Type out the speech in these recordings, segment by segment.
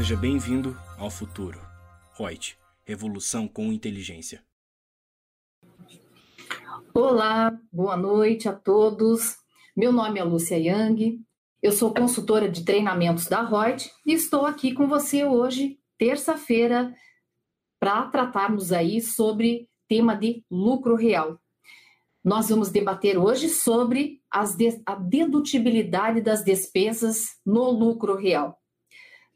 Seja bem-vindo ao futuro. Reut, revolução com inteligência. Olá, boa noite a todos. Meu nome é Lúcia Yang, eu sou consultora de treinamentos da Reut e estou aqui com você hoje, terça-feira, para tratarmos aí sobre tema de lucro real. Nós vamos debater hoje sobre de, a dedutibilidade das despesas no lucro real.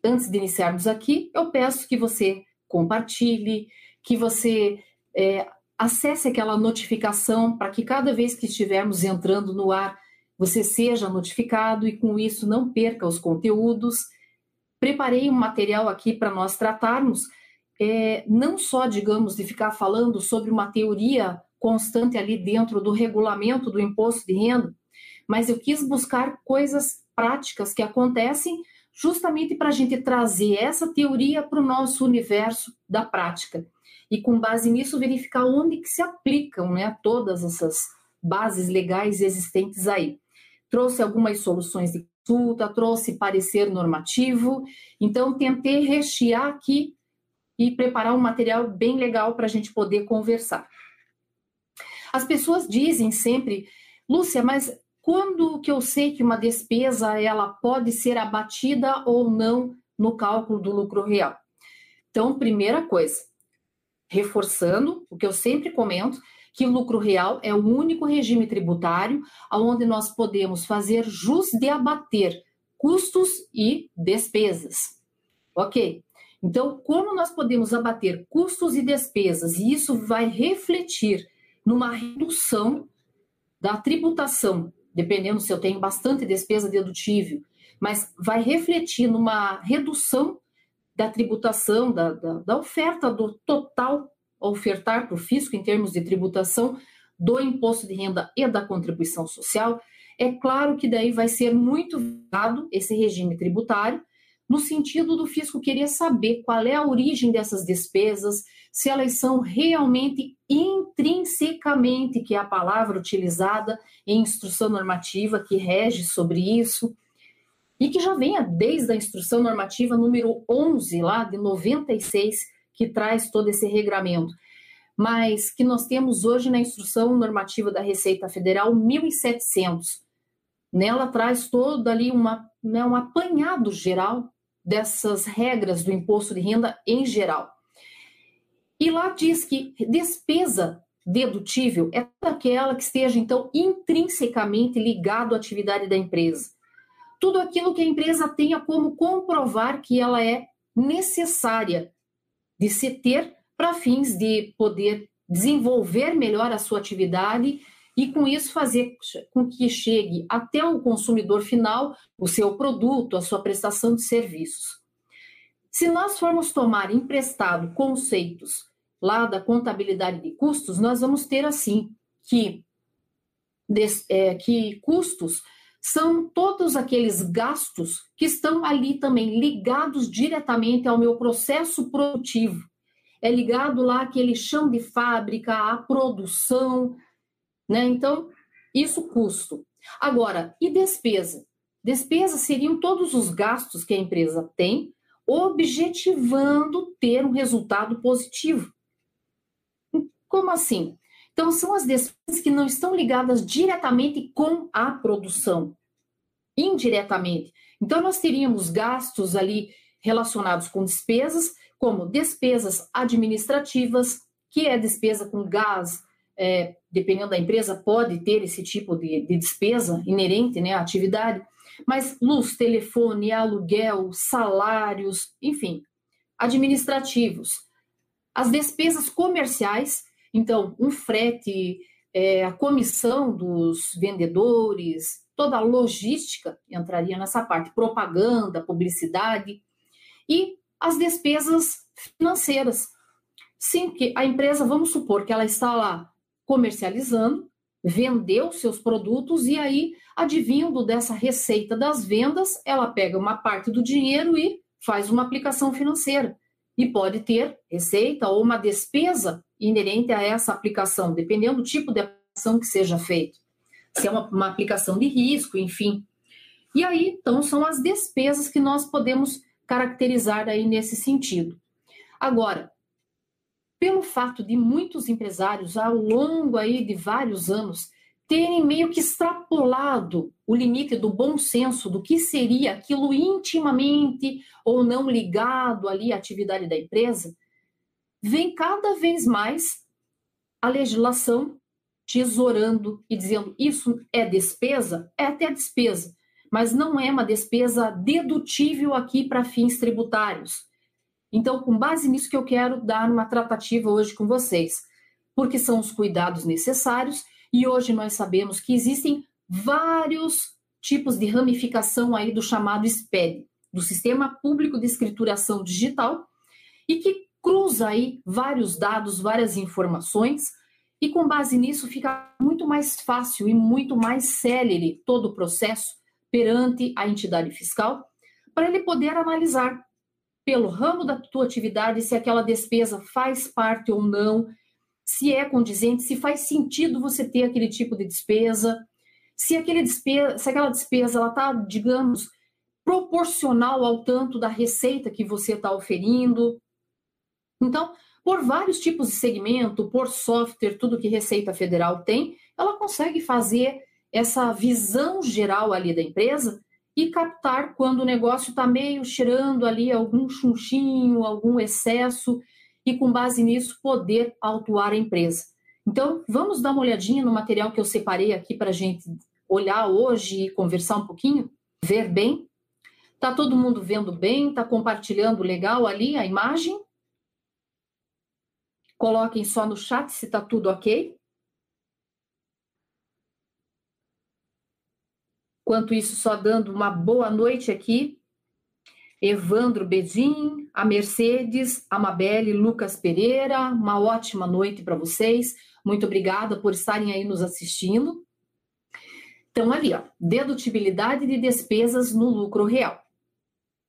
Antes de iniciarmos aqui, eu peço que você compartilhe, que você é, acesse aquela notificação para que cada vez que estivermos entrando no ar, você seja notificado e com isso não perca os conteúdos. Preparei um material aqui para nós tratarmos, é, não só, digamos, de ficar falando sobre uma teoria constante ali dentro do regulamento do imposto de renda, mas eu quis buscar coisas práticas que acontecem justamente para a gente trazer essa teoria para o nosso universo da prática. E com base nisso, verificar onde que se aplicam né, todas essas bases legais existentes aí. Trouxe algumas soluções de consulta, trouxe parecer normativo, então tentei rechear aqui e preparar um material bem legal para a gente poder conversar. As pessoas dizem sempre, Lúcia, mas quando que eu sei que uma despesa ela pode ser abatida ou não no cálculo do lucro real? Então, primeira coisa, reforçando o que eu sempre comento, que o lucro real é o único regime tributário onde nós podemos fazer jus de abater custos e despesas. Ok? Então, como nós podemos abater custos e despesas, e isso vai refletir numa redução da tributação dependendo se eu tenho bastante despesa dedutível, mas vai refletir numa redução da tributação, da, da, da oferta do total ofertar para o fisco em termos de tributação do imposto de renda e da contribuição social, é claro que daí vai ser muito dado esse regime tributário, no sentido do fisco querer saber qual é a origem dessas despesas, se elas são realmente intrinsecamente, que é a palavra utilizada em instrução normativa que rege sobre isso, e que já venha desde a instrução normativa número 11, lá de 96, que traz todo esse regramento, mas que nós temos hoje na instrução normativa da Receita Federal 1700. Nela traz todo ali uma, né, um apanhado geral dessas regras do imposto de renda em geral. E lá diz que despesa dedutível é aquela que esteja, então, intrinsecamente ligado à atividade da empresa. Tudo aquilo que a empresa tenha como comprovar que ela é necessária de se ter para fins de poder desenvolver melhor a sua atividade e com isso fazer com que chegue até o consumidor final o seu produto, a sua prestação de serviços. Se nós formos tomar emprestado conceitos lá da contabilidade de custos, nós vamos ter assim que, é, que custos são todos aqueles gastos que estão ali também ligados diretamente ao meu processo produtivo. É ligado lá aquele chão de fábrica, à produção, né? Então, isso custo. Agora, e despesa? Despesa seriam todos os gastos que a empresa tem, objetivando ter um resultado positivo. Como assim? Então, são as despesas que não estão ligadas diretamente com a produção, indiretamente. Então, nós teríamos gastos ali relacionados com despesas, como despesas administrativas, que é despesa com gás, é, dependendo da empresa, pode ter esse tipo de, de despesa inerente né, à atividade, mas luz, telefone, aluguel, salários, enfim, administrativos. As despesas comerciais, então, um frete, é, a comissão dos vendedores, toda a logística entraria nessa parte, propaganda, publicidade, e as despesas financeiras. Sim, que a empresa, vamos supor que ela está lá comercializando, vendeu seus produtos e aí, advindo dessa receita das vendas, ela pega uma parte do dinheiro e faz uma aplicação financeira. E pode ter receita ou uma despesa inerente a essa aplicação, dependendo do tipo de aplicação que seja feita. Se é uma, uma aplicação de risco, enfim. E aí, então, são as despesas que nós podemos caracterizar aí nesse sentido. Agora, pelo fato de muitos empresários ao longo aí de vários anos terem meio que extrapolado o limite do bom senso do que seria aquilo intimamente ou não ligado ali à atividade da empresa, vem cada vez mais a legislação tesourando e dizendo isso é despesa, é até despesa, mas não é uma despesa dedutível aqui para fins tributários. Então, com base nisso que eu quero dar uma tratativa hoje com vocês, porque são os cuidados necessários e hoje nós sabemos que existem vários tipos de ramificação aí do chamado SPED, do Sistema Público de Escrituração Digital, e que cruza aí vários dados, várias informações, e com base nisso fica muito mais fácil e muito mais célere todo o processo perante a entidade fiscal, para ele poder analisar pelo ramo da tua atividade se aquela despesa faz parte ou não, se é condizente, se faz sentido você ter aquele tipo de despesa, se, aquele despesa, se aquela despesa ela está, digamos, proporcional ao tanto da receita que você está oferindo. Então, por vários tipos de segmento, por software, tudo que Receita Federal tem, ela consegue fazer essa visão geral ali da empresa e captar quando o negócio está meio cheirando ali algum chunchinho, algum excesso, e com base nisso poder autuar a empresa. Então, vamos dar uma olhadinha no material que eu separei aqui para a gente olhar hoje e conversar um pouquinho, ver bem. Tá todo mundo vendo bem? Tá compartilhando legal ali a imagem? Coloquem só no chat se tá tudo ok. Enquanto isso, só dando uma boa noite aqui. Evandro Bedin, a Mercedes, a Mabelle, Lucas Pereira, uma ótima noite para vocês. Muito obrigada por estarem aí nos assistindo. Então, ali, ó, dedutibilidade de despesas no lucro real. O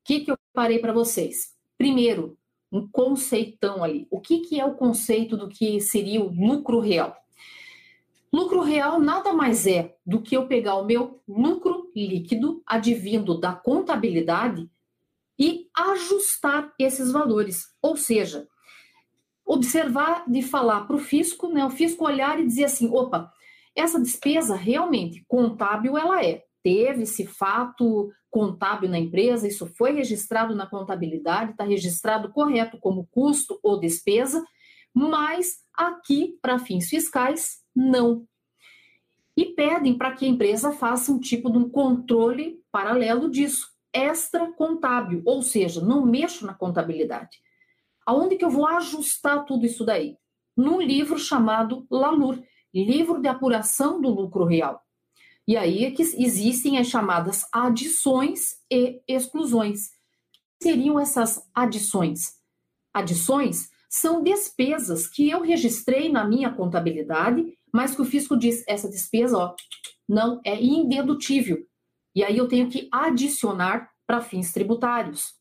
que, que eu parei para vocês? Primeiro, um conceitão ali. O que, que é o conceito do que seria o lucro real? Lucro real nada mais é do que eu pegar o meu lucro líquido advindo da contabilidade e ajustar esses valores. Ou seja, observar de falar para o fisco, né, o fisco olhar e dizer assim, opa, essa despesa realmente contábil ela é. Teve esse fato contábil na empresa, isso foi registrado na contabilidade, está registrado correto como custo ou despesa, mas aqui, para fins fiscais, não. E pedem para que a empresa faça um tipo de um controle paralelo disso, extra contábil, ou seja, não mexo na contabilidade. Aonde que eu vou ajustar tudo isso daí? Num livro chamado LALUR, Livro de Apuração do Lucro Real. E aí é que existem as chamadas adições e exclusões. Seriam essas adições? Adições são despesas que eu registrei na minha contabilidade, mas que o fisco diz essa despesa, ó, não é indedutível. E aí eu tenho que adicionar para fins tributários.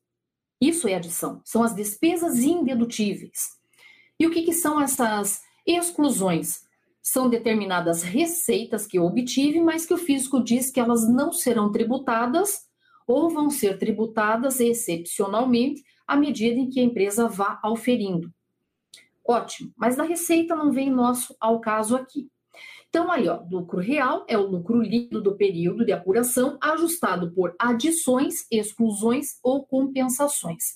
Isso é adição, são as despesas indedutíveis. E o que, que são essas exclusões? São determinadas receitas que eu obtive, mas que o fisco diz que elas não serão tributadas ou vão ser tributadas excepcionalmente à medida em que a empresa vá auferindo. Ótimo, mas da receita não vem nosso ao caso aqui. Então, aí, ó, lucro real é o lucro líquido do período de apuração ajustado por adições, exclusões ou compensações.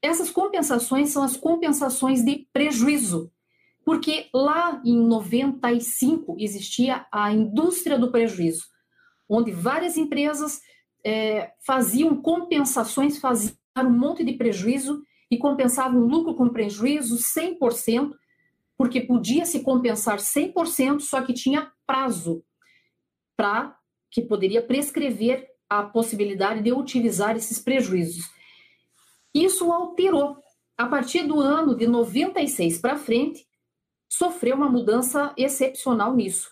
Essas compensações são as compensações de prejuízo, porque lá em 95 existia a indústria do prejuízo, onde várias empresas é, faziam compensações, faziam um monte de prejuízo e compensavam lucro com prejuízo 100%, porque podia se compensar 100%, só que tinha prazo para que poderia prescrever a possibilidade de utilizar esses prejuízos. Isso alterou. A partir do ano de 96 para frente, sofreu uma mudança excepcional nisso,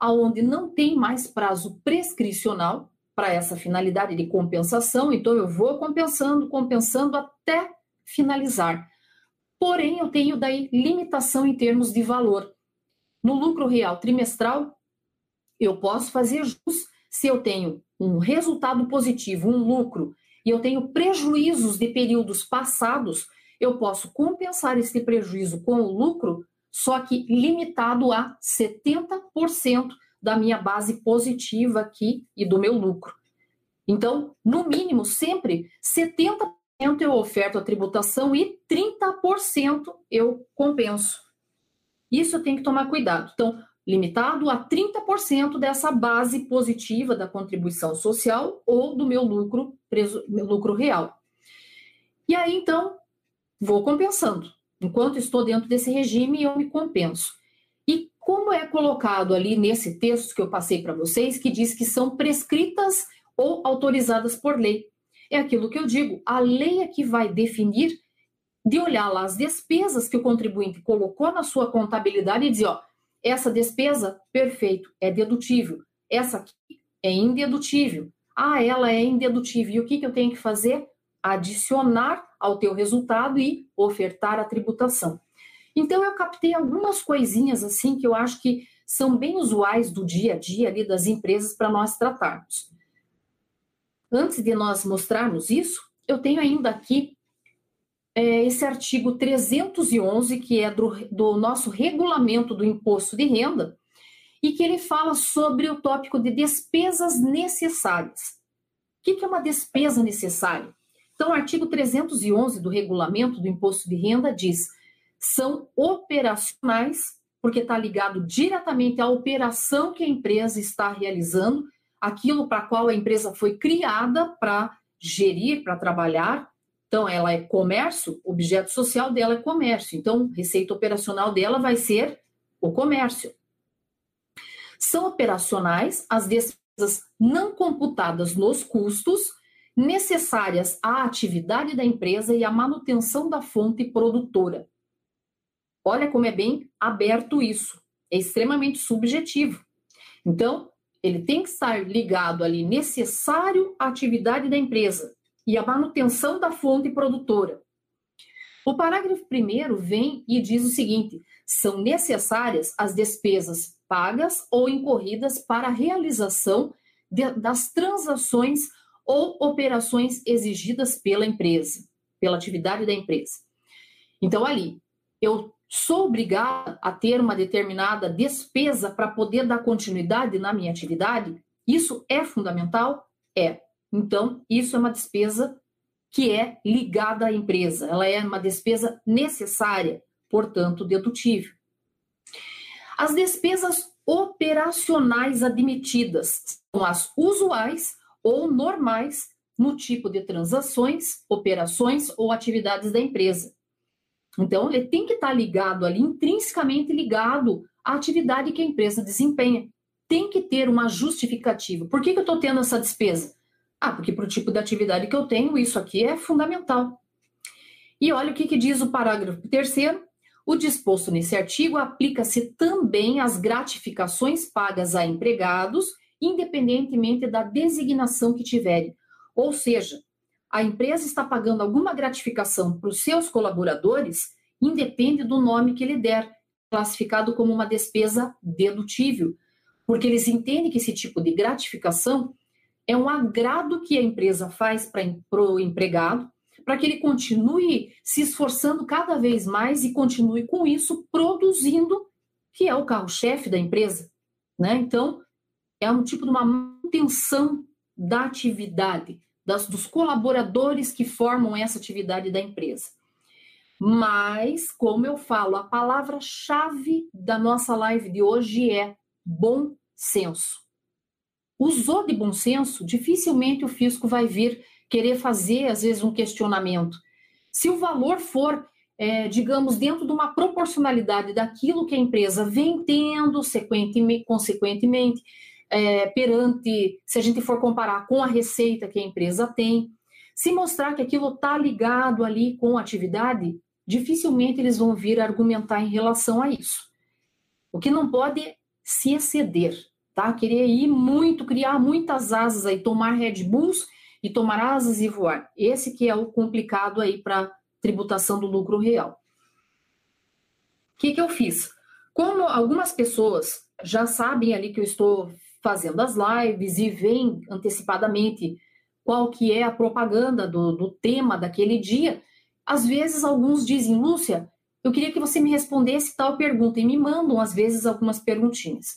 aonde não tem mais prazo prescricional para essa finalidade de compensação, então eu vou compensando, compensando até finalizar. Porém, eu tenho daí limitação em termos de valor. No lucro real trimestral, eu posso fazer jus se eu tenho um resultado positivo, um lucro e eu tenho prejuízos de períodos passados, eu posso compensar esse prejuízo com o lucro, só que limitado a 70% da minha base positiva aqui e do meu lucro. Então, no mínimo, sempre 70% eu oferto a tributação e 30% eu compenso. Isso eu tenho que tomar cuidado. Então, limitado a 30% dessa base positiva da contribuição social ou do meu lucro, preso, meu lucro real. E aí, então, vou compensando. Enquanto estou dentro desse regime, eu me compenso. E como é colocado ali nesse texto que eu passei para vocês, que diz que são prescritas ou autorizadas por lei. É aquilo que eu digo, a lei é que vai definir de olhar lá as despesas que o contribuinte colocou na sua contabilidade e dizer, ó, essa despesa, perfeito, é dedutível. Essa aqui é indedutível. Ah, ela é indedutível. E o que, que eu tenho que fazer? Adicionar ao teu resultado e ofertar a tributação. Então, eu captei algumas coisinhas assim que eu acho que são bem usuais do dia a dia ali das empresas para nós tratarmos. Antes de nós mostrarmos isso, eu tenho ainda aqui é, esse artigo 311, que é do, do nosso regulamento do imposto de renda, e que ele fala sobre o tópico de despesas necessárias. O que, é uma despesa necessária? Então, o artigo 311 do regulamento do imposto de renda diz: são operacionais, porque está ligado diretamente à operação que a empresa está realizando, aquilo para qual a empresa foi criada para gerir, para trabalhar, então, ela é comércio, objeto social dela é comércio. Então, receita operacional dela vai ser o comércio. São operacionais as despesas não computadas nos custos necessárias à atividade da empresa e à manutenção da fonte produtora. Olha como é bem aberto isso. É extremamente subjetivo. Então, ele tem que estar ligado ali necessário à atividade da empresa e a manutenção da fonte produtora. O parágrafo primeiro vem e diz o seguinte: são necessárias as despesas pagas ou incorridas para a realização de, das transações ou operações exigidas pela empresa, pela atividade da empresa. Então, ali, eu sou obrigada a ter uma determinada despesa para poder dar continuidade na minha atividade? Isso é fundamental? É. Então, isso é uma despesa que é ligada à empresa, ela é uma despesa necessária, portanto, dedutível. As despesas operacionais admitidas são as usuais ou normais no tipo de transações, operações ou atividades da empresa. Então, ele tem que estar ligado ali, intrinsecamente ligado à atividade que a empresa desempenha. Tem que ter uma justificativa. Por que, que eu estou tendo essa despesa? Ah, porque para o tipo de atividade que eu tenho, isso aqui é fundamental. E olha o que, que diz o parágrafo terceiro. O disposto nesse artigo aplica-se também às gratificações pagas a empregados, independentemente da designação que tiverem. Ou seja, a empresa está pagando alguma gratificação para os seus colaboradores, independe do nome que ele der, classificado como uma despesa dedutível, porque eles entendem que esse tipo de gratificação é um agrado que a empresa faz para o empregado, para que ele continue se esforçando cada vez mais e continue com isso produzindo, que é o carro-chefe da empresa. Né? Então, é um tipo de uma manutenção da atividade, das, dos colaboradores que formam essa atividade da empresa. Mas, como eu falo, a palavra-chave da nossa live de hoje é bom senso usou de bom senso, dificilmente o fisco vai vir querer fazer, às vezes, um questionamento. Se o valor for, é, digamos, dentro de uma proporcionalidade daquilo que a empresa vem tendo, consequentemente, é, perante, se a gente for comparar com a receita que a empresa tem, se mostrar que aquilo está ligado ali com a atividade, dificilmente eles vão vir argumentar em relação a isso. O que não pode se exceder, tá? Querer ir muito, criar muitas asas aí, tomar Red Bulls e tomar asas e voar. Esse que é o complicado aí para tributação do lucro real. O que, que eu fiz? Como algumas pessoas já sabem ali que eu estou fazendo as lives e vêm antecipadamente qual que é a propaganda do, do tema daquele dia, às vezes alguns dizem, Lúcia, eu queria que você me respondesse tal pergunta, e me mandam, às vezes, algumas perguntinhas.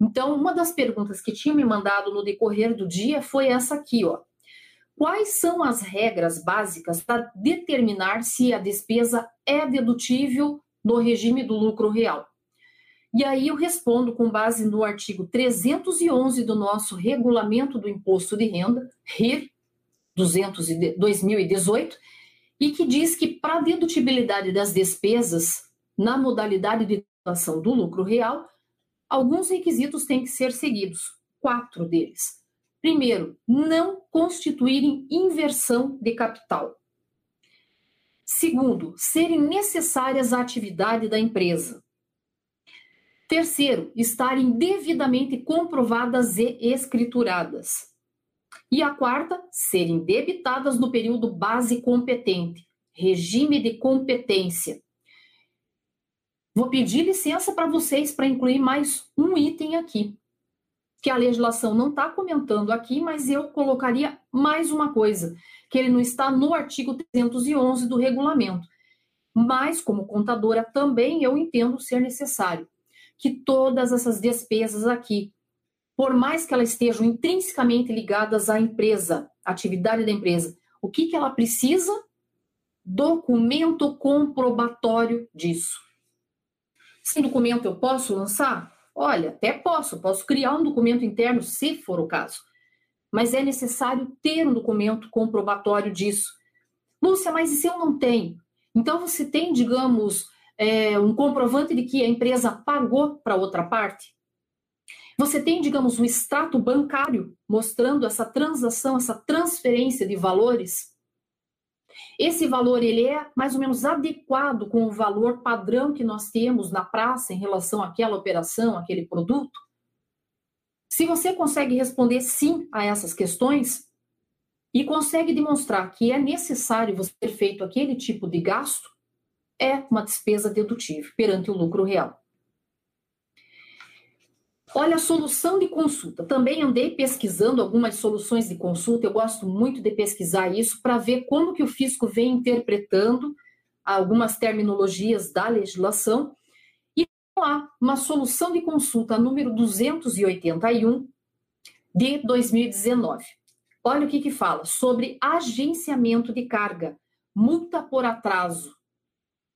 Então, uma das perguntas que tinha me mandado no decorrer do dia foi essa aqui, ó. Quais são as regras básicas para determinar se a despesa é dedutível no regime do lucro real? E aí eu respondo com base no artigo 311 do nosso Regulamento do Imposto de Renda, RIR 2018, e que diz que para a dedutibilidade das despesas na modalidade de tributação do lucro real, alguns requisitos têm que ser seguidos, quatro deles. Primeiro, não constituírem inversão de capital. Segundo, serem necessárias à atividade da empresa. Terceiro, estarem devidamente comprovadas e escrituradas. E a quarta, serem debitadas no período base competente, regime de competência. Vou pedir licença para vocês para incluir mais um item aqui, que a legislação não está comentando aqui, mas eu colocaria mais uma coisa, que ele não está no artigo 311 do regulamento. Mas, como contadora, também eu entendo ser necessário que todas essas despesas aqui, por mais que elas estejam intrinsecamente ligadas à empresa, à atividade da empresa, o que, que ela precisa? Documento comprobatório disso. Sem documento eu posso lançar? Olha, até posso, posso criar um documento interno se for o caso. Mas é necessário ter um documento comprobatório disso. Lúcia, mas e se eu não tenho? Então você tem, digamos, é, um comprovante de que a empresa pagou para outra parte? Você tem, digamos, um extrato bancário mostrando essa transação, essa transferência de valores? Esse valor ele é mais ou menos adequado com o valor padrão que nós temos na praça em relação àquela operação, aquele produto? Se você consegue responder sim a essas questões e consegue demonstrar que é necessário você ter feito aquele tipo de gasto, é uma despesa dedutível perante o lucro real. Olha a solução de consulta. Também andei pesquisando algumas soluções de consulta. Eu gosto muito de pesquisar isso para ver como que o fisco vem interpretando algumas terminologias da legislação. E lá, uma solução de consulta número 281 de 2019. Olha o que que fala sobre agenciamento de carga, multa por atraso,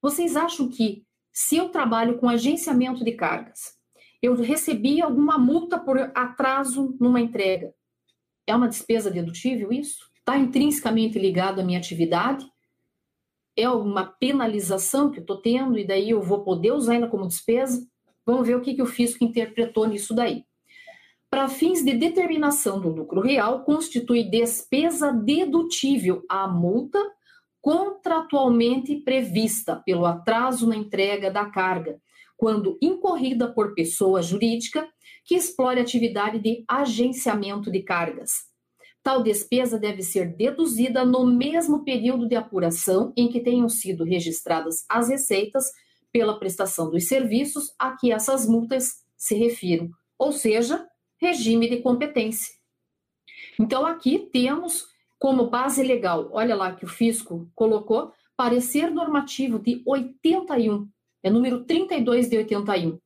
vocês acham que, se eu trabalho com agenciamento de cargas, eu recebi alguma multa por atraso numa entrega, é uma despesa dedutível isso? Está intrinsecamente ligado à minha atividade? É uma penalização que eu estou tendo e daí eu vou poder usar ainda como despesa? Vamos ver o que, que o fisco interpretou nisso daí. Para fins de determinação do lucro real, constitui despesa dedutível a multa contratualmente prevista pelo atraso na entrega da carga, quando incorrida por pessoa jurídica que explore atividade de agenciamento de cargas. Tal despesa deve ser deduzida no mesmo período de apuração em que tenham sido registradas as receitas pela prestação dos serviços a que essas multas se refiram, ou seja, regime de competência. Então, aqui temos como base legal, olha lá que o fisco colocou, parecer normativo de 81, é número 32 de 81.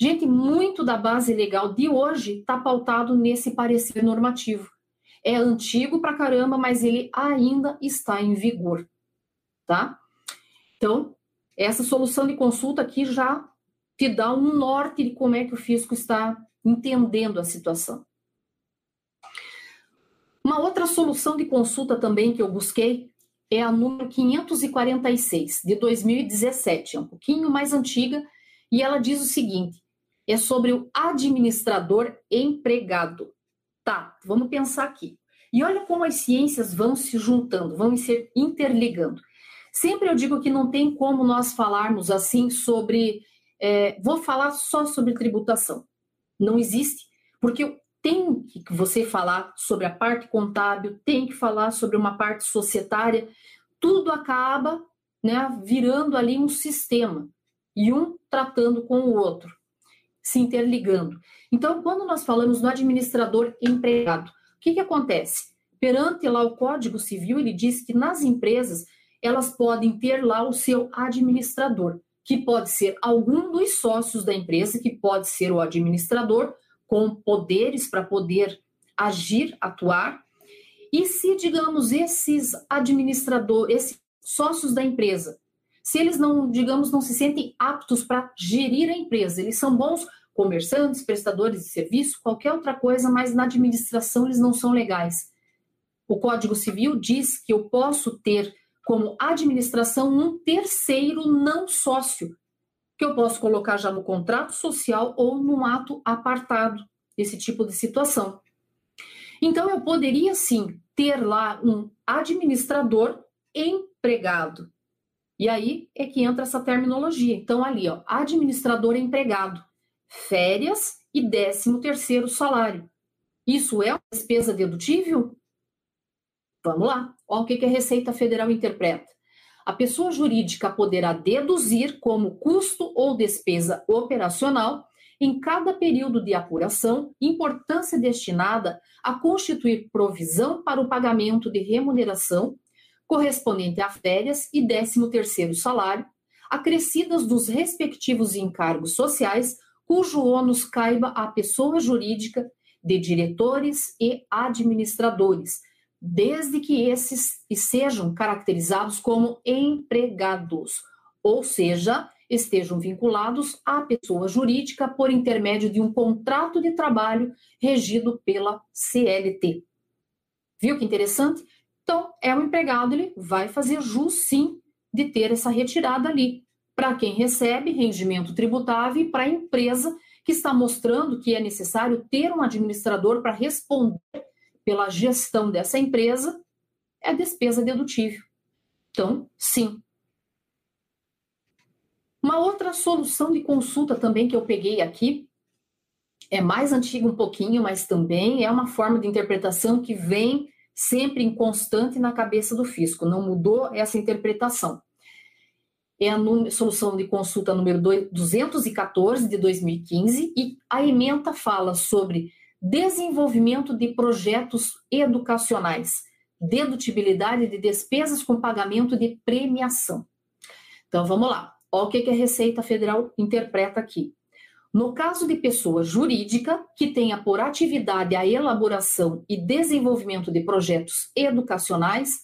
Gente, muito da base legal de hoje está pautado nesse parecer normativo. É antigo pra caramba, mas ele ainda está em vigor, tá? Então, essa solução de consulta aqui já te dá um norte de como é que o fisco está entendendo a situação. Outra solução de consulta também que eu busquei é a número 546, de 2017, é um pouquinho mais antiga, e ela diz o seguinte: é sobre o administrador empregado. Tá, vamos pensar aqui. E olha como as ciências vão se juntando, vão se interligando. Sempre eu digo que não tem como nós falarmos assim sobre. É, vou falar só sobre tributação. Não existe, porque tem que você falar sobre a parte contábil, tem que falar sobre uma parte societária, tudo acaba né, virando ali um sistema e um tratando com o outro, se interligando. Então, quando nós falamos no administrador empregado, o que, que acontece? perante lá o Código Civil, ele diz que nas empresas elas podem ter lá o seu administrador, que pode ser algum dos sócios da empresa, que pode ser o administrador, com poderes para poder agir, atuar. E se, digamos, esses administradores, esses sócios da empresa, se eles não, digamos, não se sentem aptos para gerir a empresa, eles são bons comerciantes, prestadores de serviço, qualquer outra coisa, mas na administração eles não são legais. O Código Civil diz que eu posso ter como administração um terceiro não sócio, que eu posso colocar já no contrato social ou num ato apartado, esse tipo de situação. Então, eu poderia sim ter lá um administrador empregado. E aí é que entra essa terminologia. Então, ali, ó, administrador empregado, férias e décimo terceiro salário. Isso é uma despesa dedutível? Vamos lá. Olha o que a Receita Federal interpreta. A pessoa jurídica poderá deduzir como custo ou despesa operacional em cada período de apuração importância destinada a constituir provisão para o pagamento de remuneração correspondente a férias e 13º salário, acrescidas dos respectivos encargos sociais, cujo ônus caiba à pessoa jurídica de diretores e administradores, desde que esses sejam caracterizados como empregados, ou seja, estejam vinculados à pessoa jurídica por intermédio de um contrato de trabalho regido pela CLT. Viu que interessante? Então, é um empregado, ele vai fazer jus sim de ter essa retirada ali. Para quem recebe rendimento tributável e para a empresa que está mostrando que é necessário ter um administrador para responder pela gestão dessa empresa, é despesa dedutível. Então, sim, uma outra solução de consulta também que eu peguei aqui, é mais antiga um pouquinho, mas também é uma forma de interpretação que vem sempre em constante na cabeça do fisco, não mudou essa interpretação. É a solução de consulta número 214 de 2015 e a ementa fala sobre desenvolvimento de projetos educacionais, dedutibilidade de despesas com pagamento de premiação. Então vamos lá. Olha o que a Receita Federal interpreta aqui. No caso de pessoa jurídica que tenha por atividade a elaboração e desenvolvimento de projetos educacionais,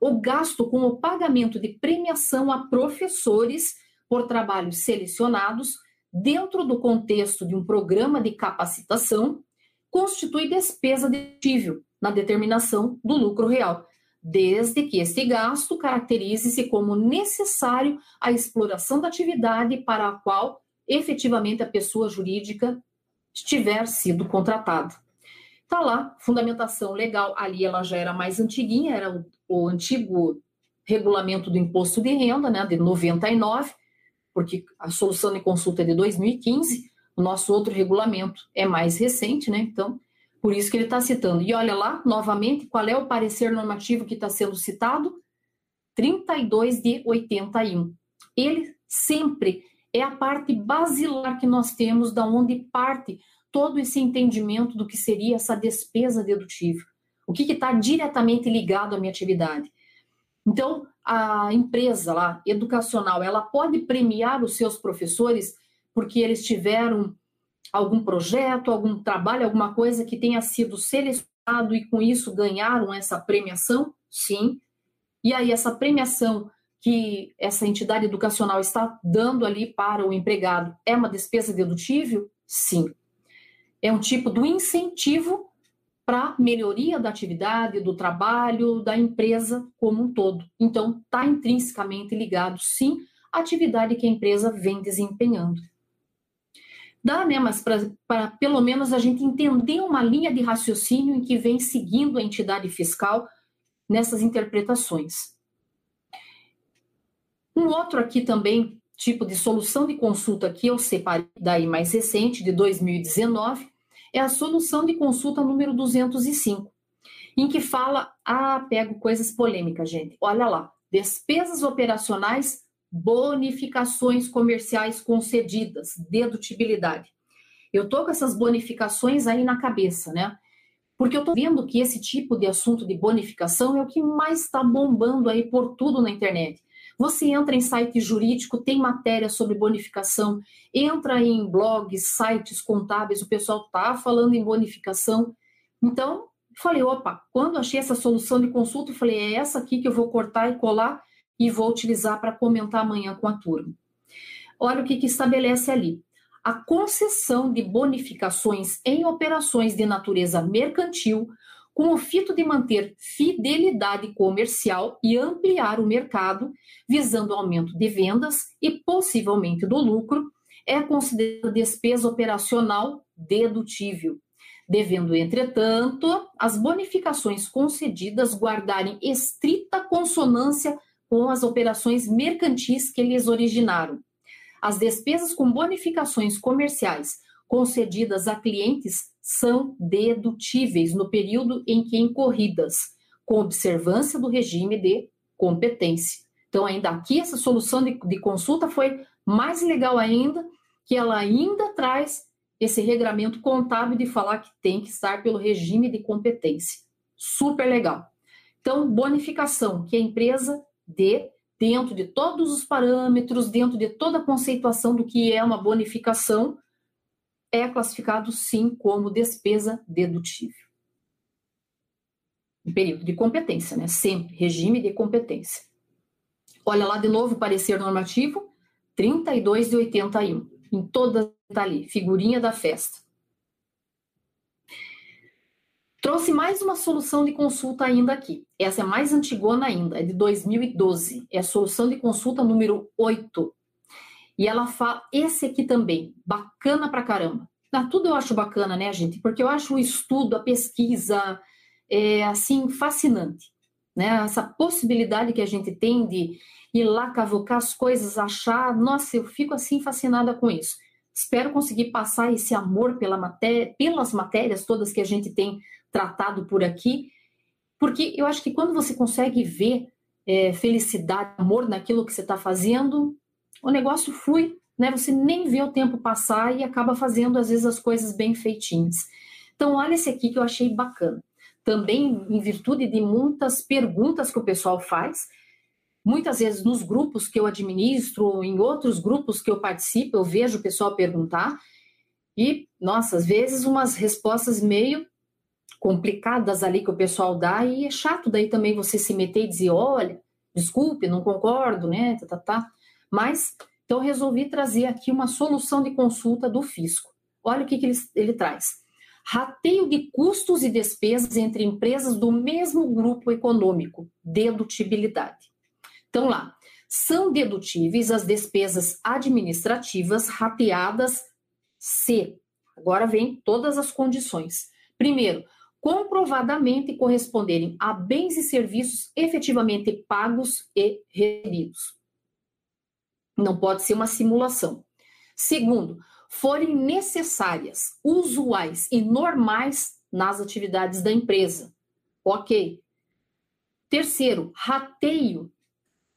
o gasto com o pagamento de premiação a professores por trabalhos selecionados dentro do contexto de um programa de capacitação constitui despesa dedutível na determinação do lucro real, desde que este gasto caracterize-se como necessário à exploração da atividade para a qual efetivamente a pessoa jurídica tiver sido contratada. Está lá, fundamentação legal, ali ela já era mais antiguinha, era o, o antigo regulamento do imposto de renda, né, de 99, porque a solução de consulta é de 2015, o nosso outro regulamento é mais recente, né, então por isso que ele está citando. E olha lá, novamente, qual é o parecer normativo que está sendo citado? 32 de 81. Ele sempre é a parte basilar que nós temos, da onde parte todo esse entendimento do que seria essa despesa dedutível. O que está diretamente ligado à minha atividade. Então, a empresa lá, educacional, ela pode premiar os seus professores porque eles tiveram algum projeto, algum trabalho, alguma coisa que tenha sido selecionado e com isso ganharam essa premiação? Sim. E aí, essa premiação que essa entidade educacional está dando ali para o empregado é uma despesa dedutível? Sim. É um tipo do incentivo para melhoria da atividade, do trabalho, da empresa como um todo. Então, está intrinsecamente ligado, sim, à atividade que a empresa vem desempenhando. Dá, né? Mas para pelo menos a gente entender uma linha de raciocínio em que vem seguindo a entidade fiscal nessas interpretações. Um outro aqui também, tipo de solução de consulta que eu separei daí mais recente, de 2019, é a solução de consulta número 205, em que fala, ah, pego coisas polêmicas, gente. Olha lá, despesas operacionais bonificações comerciais concedidas, dedutibilidade. Eu tô com essas bonificações aí na cabeça, né? porque eu estou vendo que esse tipo de assunto de bonificação é o que mais está bombando aí por tudo na internet. Você entra em site jurídico, tem matéria sobre bonificação, entra em blogs, sites contábeis, o pessoal está falando em bonificação. Então, falei, opa, quando achei essa solução de consulta, falei, é essa aqui que eu vou cortar e colar e vou utilizar para comentar amanhã com a turma. Olha o que, que estabelece ali. A concessão de bonificações em operações de natureza mercantil com o fito de manter fidelidade comercial e ampliar o mercado, visando aumento de vendas e possivelmente do lucro, é considerada despesa operacional dedutível, devendo, entretanto, as bonificações concedidas guardarem estrita consonância com as operações mercantis que lhes originaram. As despesas com bonificações comerciais concedidas a clientes são dedutíveis no período em que incorridas, com observância do regime de competência. Então, ainda aqui, essa solução de, de consulta foi mais legal ainda, que ela ainda traz esse regramento contábil de falar que tem que estar pelo regime de competência. Super legal. Então, bonificação que a empresa dê dentro de todos os parâmetros, dentro de toda a conceituação do que é uma bonificação, é classificado sim como despesa dedutível. Em período de competência, né? Sempre, regime de competência. Olha lá de novo o parecer normativo, 32 de 81. Em toda tá ali, figurinha da festa. Trouxe mais uma solução de consulta ainda aqui. Essa é mais antigona ainda, é de 2012. É a solução de consulta número 8. E ela fala, esse aqui também, bacana pra caramba. Ah, tudo eu acho bacana, né, gente? Porque eu acho o estudo, a pesquisa, é, assim, fascinante. Né? Essa possibilidade que a gente tem de ir lá cavocar as coisas, achar, nossa, eu fico assim fascinada com isso. Espero conseguir passar esse amor pela matéria, pelas matérias todas que a gente tem tratado por aqui, porque eu acho que quando você consegue ver é, felicidade, amor naquilo que você está fazendo, o negócio flui, né? Você nem vê o tempo passar e acaba fazendo, às vezes, as coisas bem feitinhas. Então, olha esse aqui que eu achei bacana. Também, em virtude de muitas perguntas que o pessoal faz, muitas vezes nos grupos que eu administro, em outros grupos que eu participo, eu vejo o pessoal perguntar, e, nossa, às vezes umas respostas meio complicadas ali que o pessoal dá, e é chato daí também você se meter e dizer, olha, desculpe, não concordo, né, tá, tá, tá. Mas então, resolvi trazer aqui uma solução de consulta do fisco. Olha o que, que ele, ele traz. Rateio de custos e despesas entre empresas do mesmo grupo econômico, dedutibilidade. Então, lá, são dedutíveis as despesas administrativas rateadas se. Agora vem todas as condições. Primeiro, comprovadamente corresponderem a bens e serviços efetivamente pagos e recebidos. Não pode ser uma simulação. Segundo, forem necessárias, usuais e normais nas atividades da empresa. Ok. Terceiro, rateio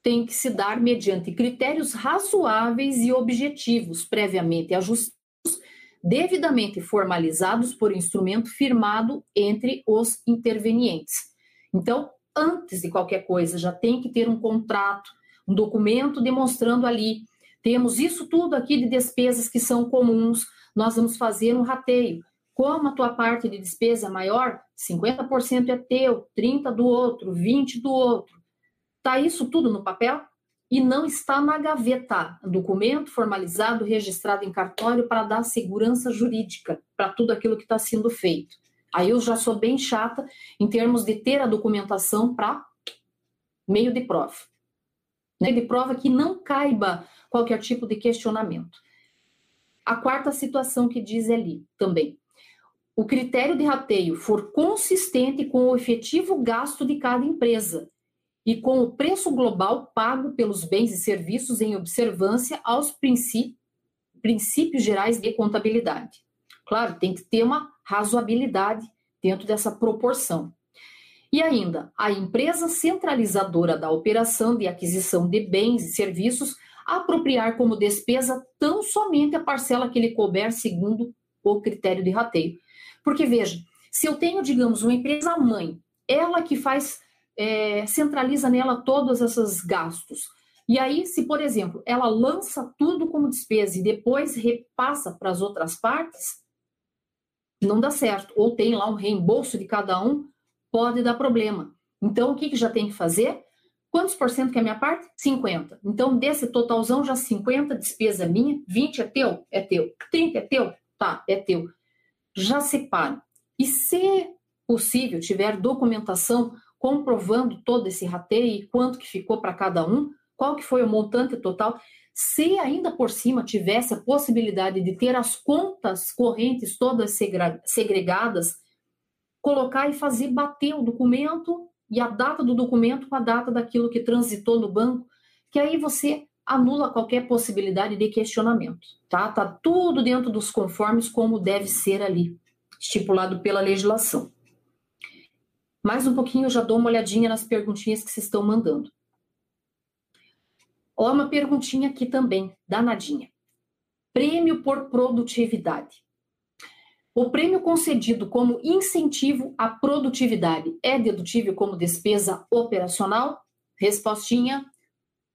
tem que se dar mediante critérios razoáveis e objetivos, previamente ajustados, devidamente formalizados por instrumento firmado entre os intervenientes. Então, antes de qualquer coisa, já tem que ter um contrato, um documento demonstrando ali, temos isso tudo aqui de despesas que são comuns, nós vamos fazer um rateio. Como a tua parte de despesa é maior, 50% é teu, 30% do outro, 20% do outro. Está isso tudo no papel? E não está na gaveta, documento formalizado, registrado em cartório para dar segurança jurídica para tudo aquilo que está sendo feito. Aí eu já sou bem chata em termos de ter a documentação para meio de prova né, de prova que não caiba qualquer tipo de questionamento. A quarta situação que diz ali também. O critério de rateio for consistente com o efetivo gasto de cada empresa e com o preço global pago pelos bens e serviços em observância aos princípios, princípios gerais de contabilidade. Claro, tem que ter uma razoabilidade dentro dessa proporção. E ainda, a empresa centralizadora da operação de aquisição de bens e serviços apropriar como despesa tão somente a parcela que lhe couber segundo o critério de rateio. Porque veja, Se eu tenho, digamos, uma empresa mãe, ela que faz, é, centraliza nela todos esses gastos. E aí, se, por exemplo, ela lança tudo como despesa e depois repassa para as outras partes, não dá certo. Ou tem lá um reembolso de cada um, pode dar problema. Então, o que, que já tem que fazer? Quantos por cento que é a minha parte? 50. Então, desse totalzão, já 50 despesa minha, 20 é teu? É teu. 30 é teu? Tá, é teu. Já separa. E se possível, tiver documentação comprovando todo esse rateio e quanto que ficou para cada um, qual que foi o montante total, se ainda por cima tivesse a possibilidade de ter as contas correntes todas segregadas, colocar e fazer bater o documento e a data do documento com a data daquilo que transitou no banco, que aí você anula qualquer possibilidade de questionamento, tá? Tá tudo dentro dos conformes como deve ser ali, estipulado pela legislação. Mais um pouquinho eu já dou uma olhadinha nas perguntinhas que vocês estão mandando. Ó, uma perguntinha aqui também, danadinha. Prêmio por produtividade. O prêmio concedido como incentivo à produtividade é dedutível como despesa operacional? Respostinha: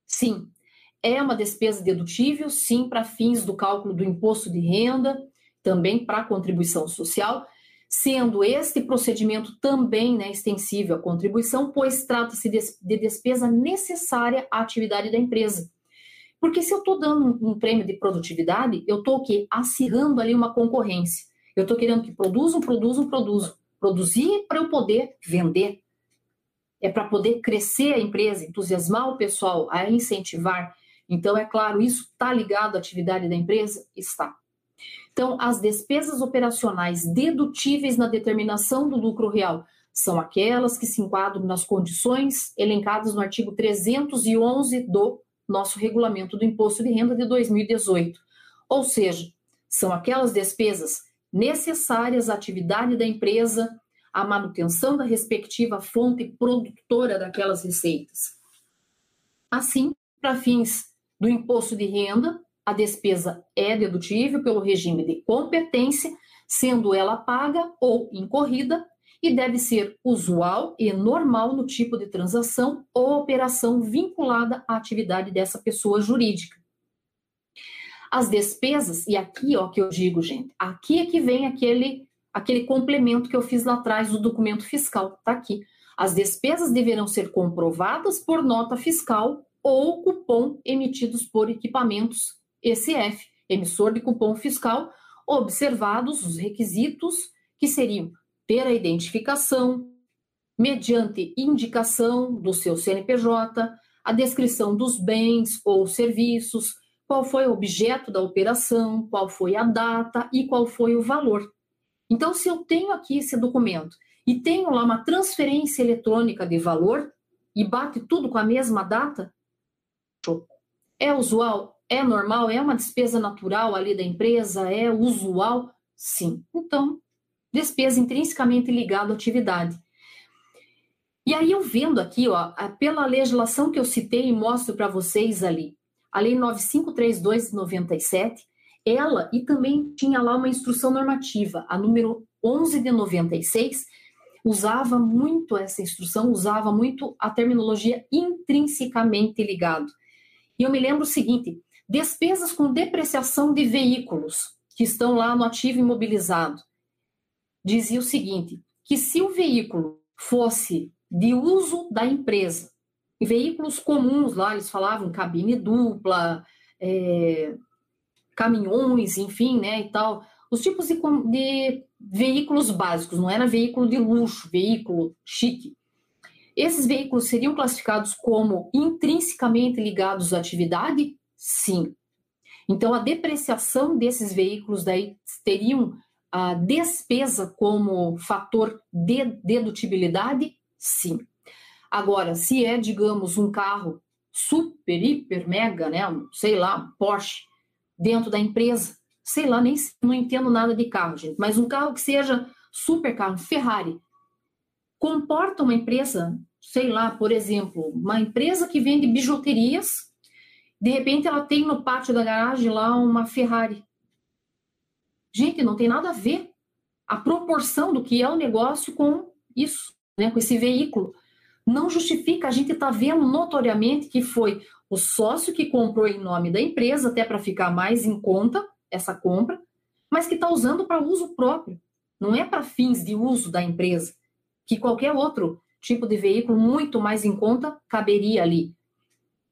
sim. É uma despesa dedutível, sim, para fins do cálculo do imposto de renda, também para contribuição social, sendo este procedimento também né, extensível à contribuição, pois trata-se de despesa necessária à atividade da empresa. Porque se eu estou dando um, prêmio de produtividade, eu estou o quê? Acirrando ali uma concorrência. Eu estou querendo que produzam, produzam, produzam. Produzir para eu poder vender. É para poder crescer a empresa, entusiasmar o pessoal, a incentivar. Então, é claro, isso está ligado à atividade da empresa? Está. Então, as despesas operacionais dedutíveis na determinação do lucro real são aquelas que se enquadram nas condições elencadas no artigo 311 do nosso regulamento do imposto de renda de 2018. Ou seja, são aquelas despesas necessárias à atividade da empresa, à manutenção da respectiva fonte produtora daquelas receitas. Assim, para fins do imposto de renda, a despesa é dedutível pelo regime de competência, sendo ela paga ou incorrida, e deve ser usual e normal no tipo de transação ou operação vinculada à atividade dessa pessoa jurídica. As despesas, e aqui ó que eu digo, gente, aqui é que vem aquele aquele complemento que eu fiz lá atrás do documento fiscal, tá aqui. As despesas deverão ser comprovadas por nota fiscal ou cupom emitidos por equipamentos ECF, emissor de cupom fiscal, observados os requisitos que seriam ter a identificação, mediante indicação do seu CNPJ, a descrição dos bens ou serviços, qual foi o objeto da operação, qual foi a data e qual foi o valor. Então, se eu tenho aqui esse documento e tenho lá uma transferência eletrônica de valor e bate tudo com a mesma data, é usual? É normal? É uma despesa natural ali da empresa? É usual? Sim. Então, despesa intrinsecamente ligada à atividade. E aí eu vendo aqui, ó, pela legislação que eu citei e mostro para vocês ali, a Lei 9532 de 97, ela e também tinha lá uma instrução normativa, a número 11 de 96, usava muito essa instrução, usava muito a terminologia intrinsecamente ligado. E eu me lembro o seguinte: Despesas com depreciação de veículos que estão lá no ativo imobilizado. Dizia o seguinte: que se o veículo fosse de uso da empresa, e veículos comuns lá, eles falavam cabine dupla, é, caminhões, enfim, né, e tal, os tipos de, de veículos básicos, não era veículo de luxo, veículo chique. Esses veículos seriam classificados como intrinsecamente ligados à atividade? Sim. Então, a depreciação desses veículos daí teriam a despesa como fator de dedutibilidade? Sim. Agora, se é, digamos, um carro super, hiper, mega, né, sei lá, Porsche, dentro da empresa, sei lá, nem não entendo nada de carro, gente, mas um carro que seja super carro, Ferrari, comporta uma empresa, sei lá, por exemplo, uma empresa que vende bijuterias de repente ela tem no pátio da garagem lá uma Ferrari. Gente, não tem nada a ver. a proporção do que é o negócio com isso, né, com esse veículo. Não justifica, a gente está vendo notoriamente que foi o sócio que comprou em nome da empresa, até para ficar mais em conta essa compra, mas que está usando para uso próprio. Não é para fins de uso da empresa, que qualquer outro tipo de veículo muito mais em conta caberia ali.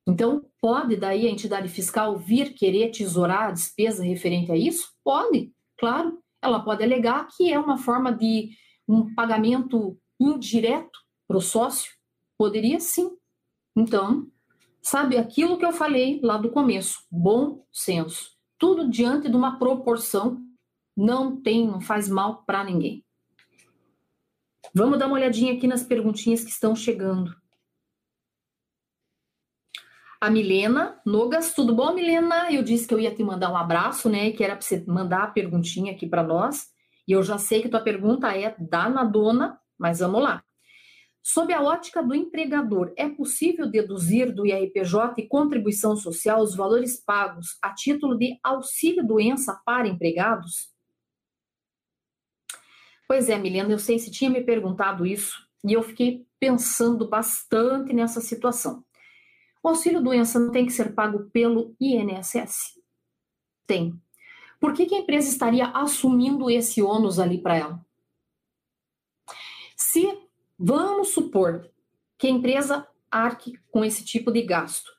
Então, pode daí a entidade fiscal vir querer tesourar a despesa referente a isso? Pode, claro. Ela pode alegar que é uma forma de um pagamento indireto para o sócio. Poderia sim. Então, sabe aquilo que eu falei lá do começo: bom senso. Tudo diante de uma proporção não tem, não faz mal para ninguém. Vamos dar uma olhadinha aqui nas perguntinhas que estão chegando. A Milena Nogas, tudo bom, Milena? Eu disse que eu ia te mandar um abraço, né? Que era para você mandar a perguntinha aqui para nós. E eu já sei que tua pergunta é danadona, mas vamos lá. Sob a ótica do empregador, é possível deduzir do IRPJ e contribuição social os valores pagos a título de auxílio-doença para empregados? Pois é, Milena, eu sei se tinha me perguntado isso e eu fiquei pensando bastante nessa situação. O auxílio doença não tem que ser pago pelo INSS? Tem. Por que, que a empresa estaria assumindo esse ônus ali para ela? Se vamos supor que a empresa arque com esse tipo de gasto,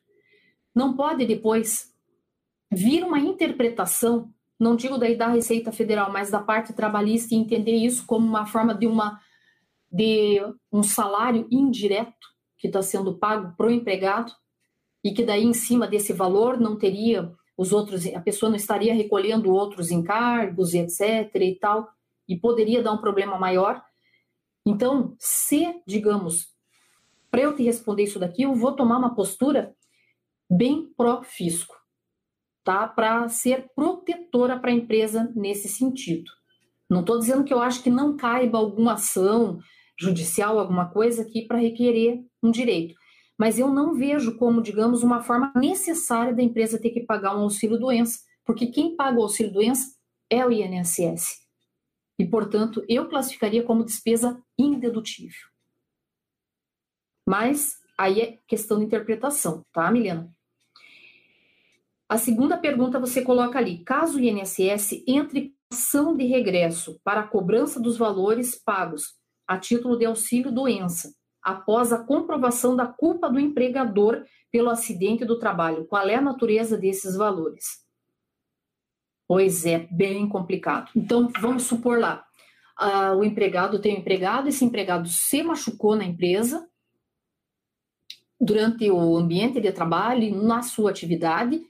não pode depois vir uma interpretação, não digo daí da Receita Federal, mas da parte trabalhista e entender isso como uma forma de uma de um salário indireto que está sendo pago para o empregado e que daí em cima desse valor não teria os outros, a pessoa não estaria recolhendo outros encargos, etc. e tal, e poderia dar um problema maior. Então, se, digamos, para eu te responder isso daqui, eu vou tomar uma postura bem pró-fisco, tá? Para ser protetora para a empresa nesse sentido. Não estou dizendo que eu acho que não caiba alguma ação judicial, alguma coisa aqui para requerer um direito mas eu não vejo como, digamos, uma forma necessária da empresa ter que pagar um auxílio-doença, porque quem paga o auxílio-doença é o INSS. E, portanto, eu classificaria como despesa indedutível. Mas aí é questão de interpretação, tá, Milena? A segunda pergunta você coloca ali: caso o INSS entre ação de regresso para a cobrança dos valores pagos a título de auxílio doença após a comprovação da culpa do empregador pelo acidente do trabalho. Qual é a natureza desses valores? Pois é, bem complicado. Então, vamos supor lá, uh, o empregado tem um empregado, esse empregado se machucou na empresa, durante o ambiente de trabalho, na sua atividade,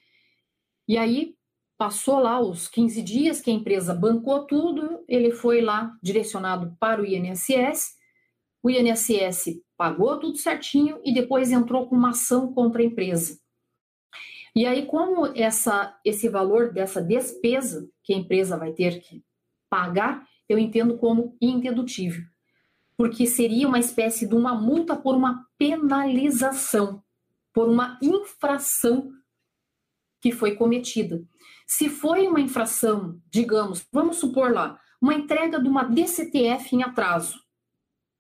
e aí passou lá os 15 dias que a empresa bancou tudo, ele foi lá direcionado para o INSS, o INSS pagou tudo certinho e depois entrou com uma ação contra a empresa. E aí, como essa, esse valor dessa despesa que a empresa vai ter que pagar, eu entendo como indedutível, porque seria uma espécie de uma multa por uma penalização, por uma infração que foi cometida. Se foi uma infração, digamos, vamos supor lá, uma entrega de uma DCTF em atraso,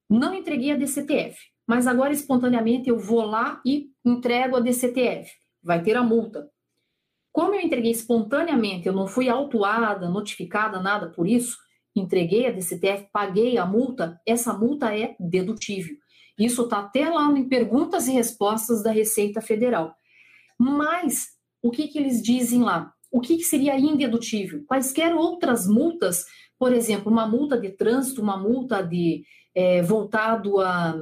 não entreguei a DCTF, mas agora espontaneamente eu vou lá e entrego a DCTF. Vai ter a multa. Como eu entreguei espontaneamente, eu não fui autuada, notificada, nada por isso, entreguei a DCTF, paguei a multa, essa multa é dedutível. Isso está até lá em perguntas e respostas da Receita Federal. Mas o que, que eles dizem lá? O que, que seria indedutível? Quaisquer outras multas, por exemplo, uma multa de trânsito, uma multa de é, voltado a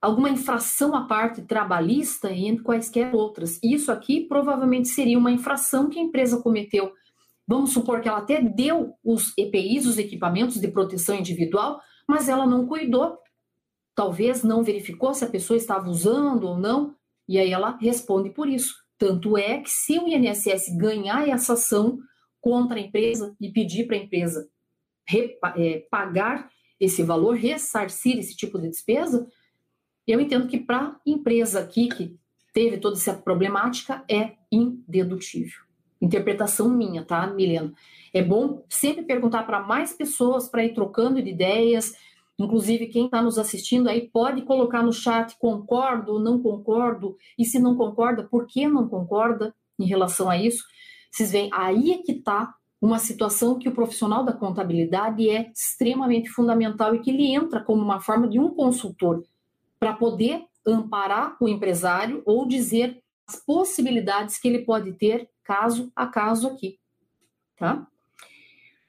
alguma infração à parte trabalhista e entre quaisquer outras. Isso aqui provavelmente seria uma infração que a empresa cometeu. Vamos supor que ela até deu os EPIs, os equipamentos de proteção individual, mas ela não cuidou. Talvez não verificou se a pessoa estava usando ou não, e aí ela responde por isso. Tanto é que se o INSS ganhar essa ação contra a empresa e pedir para a empresa é, pagar esse valor, ressarcir esse tipo de despesa, eu entendo que para a empresa aqui que teve toda essa problemática é indedutível. interpretação minha, tá, Milena? É bom sempre perguntar para mais pessoas para ir trocando de ideias. Inclusive, quem está nos assistindo aí pode colocar no chat concordo não concordo, e se não concorda, por que não concorda em relação a isso? Vocês veem, aí é que está uma situação que o profissional da contabilidade é extremamente fundamental e que ele entra como uma forma de um consultor para poder amparar o empresário ou dizer as possibilidades que ele pode ter caso a caso aqui, tá?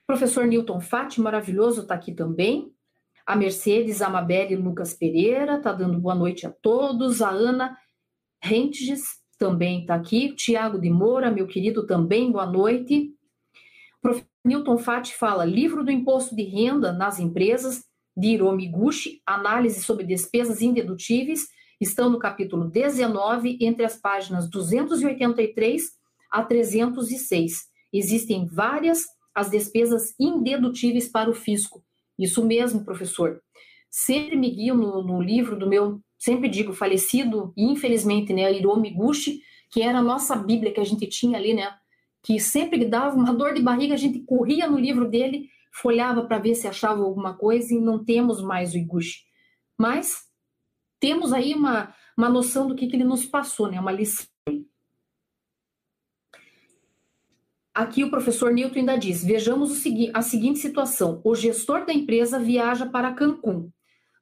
Professor Newton Fati, maravilhoso, está aqui também. A Mercedes, a Amabelle Lucas Pereira, está dando boa noite a todos. A Ana Rentes também está aqui. Tiago de Moura, meu querido, também, boa noite. Professor Newton Fati fala: livro do imposto de renda nas empresas, de Hiromi Guchi, análise sobre despesas indedutíveis, estão no capítulo 19, entre as páginas 283 a 306. Existem várias as despesas indedutíveis para o fisco. Isso mesmo, professor. Sempre me guio no, no livro do meu, sempre digo, falecido, infelizmente, né, Hiromi Guchi, que era a nossa Bíblia que a gente tinha ali, né, que sempre dava uma dor de barriga, a gente corria no livro dele, folhava para ver se achava alguma coisa e não temos mais o Iguchi. Mas temos aí uma, uma noção do que, que ele nos passou, né, uma lição. Aqui o professor Newton ainda diz: vejamos segui a seguinte situação: o gestor da empresa viaja para Cancún.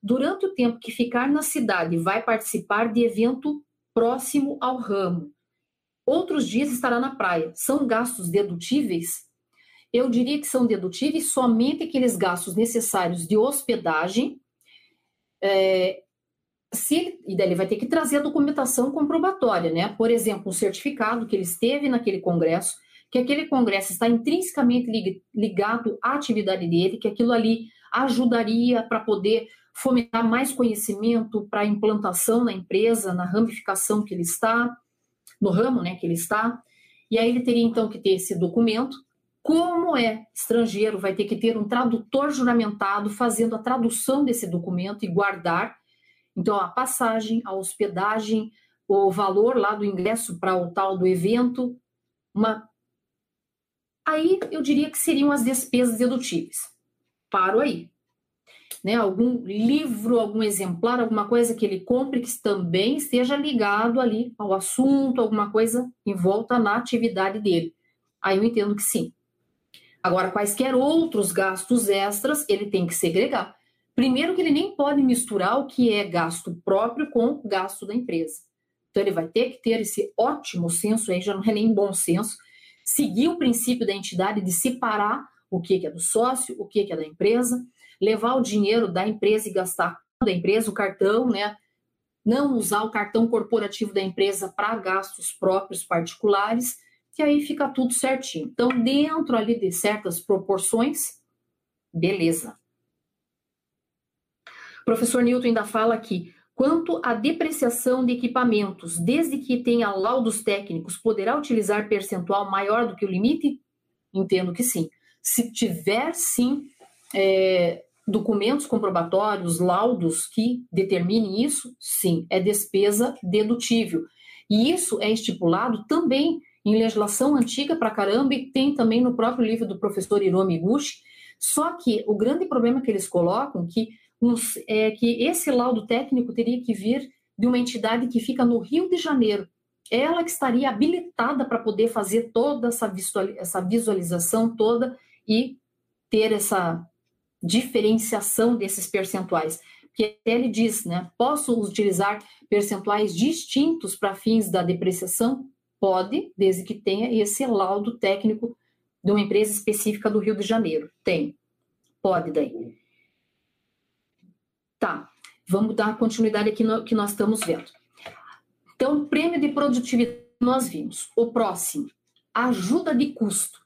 Durante o tempo que ficar na cidade, vai participar de evento próximo ao ramo. Outros dias estará na praia. São gastos dedutíveis? Eu diria que são dedutíveis somente aqueles gastos necessários de hospedagem. É, se e daí ele vai ter que trazer a documentação comprobatória, né? Por exemplo, um certificado que ele esteve naquele congresso, que aquele congresso está intrinsecamente ligado à atividade dele, que aquilo ali ajudaria para poder fomentar mais conhecimento para a implantação na empresa, na ramificação que ele está, no ramo né, que ele está. E aí ele teria então que ter esse documento. Como é estrangeiro, vai ter que ter um tradutor juramentado fazendo a tradução desse documento e guardar. Então, a passagem, a hospedagem, o valor lá do ingresso para o tal do evento, uma Aí eu diria que seriam as despesas dedutíveis. Paro aí. Né, algum livro, algum exemplar, alguma coisa que ele compre que também esteja ligado ali ao assunto, alguma coisa em volta na atividade dele. Aí eu entendo que sim. Agora, quaisquer outros gastos extras, ele tem que segregar. Primeiro que ele nem pode misturar o que é gasto próprio com gasto da empresa. Então ele vai ter que ter esse ótimo senso aí, já não é nem bom senso, seguir o princípio da entidade de separar o que é do sócio, o que é da empresa, levar o dinheiro da empresa e gastar da empresa, o cartão, né? Não usar o cartão corporativo da empresa para gastos próprios particulares, que aí fica tudo certinho. Então, dentro ali de certas proporções, beleza. O professor Newton ainda fala aqui, Quanto à depreciação de equipamentos, desde que tenha laudos técnicos, poderá utilizar percentual maior do que o limite? Entendo que sim. Se tiver, sim, é, documentos comprobatórios, laudos que determinem isso, sim, é despesa dedutível. E isso é estipulado também em legislação antiga para caramba e tem também no próprio livro do professor Hiromi Gushi. Só que o grande problema que eles colocam que é que esse laudo técnico teria que vir de uma entidade que fica no Rio de Janeiro. Ela que estaria habilitada para poder fazer toda essa visualização toda e ter essa diferenciação desses percentuais. Porque ele diz, né? Posso utilizar percentuais distintos para fins da depreciação? Pode, desde que tenha esse laudo técnico de uma empresa específica do Rio de Janeiro. Tem. Pode daí. Tá, vamos dar continuidade aqui no que nós estamos vendo. Então, prêmio de produtividade nós vimos. O próximo, ajuda de custo.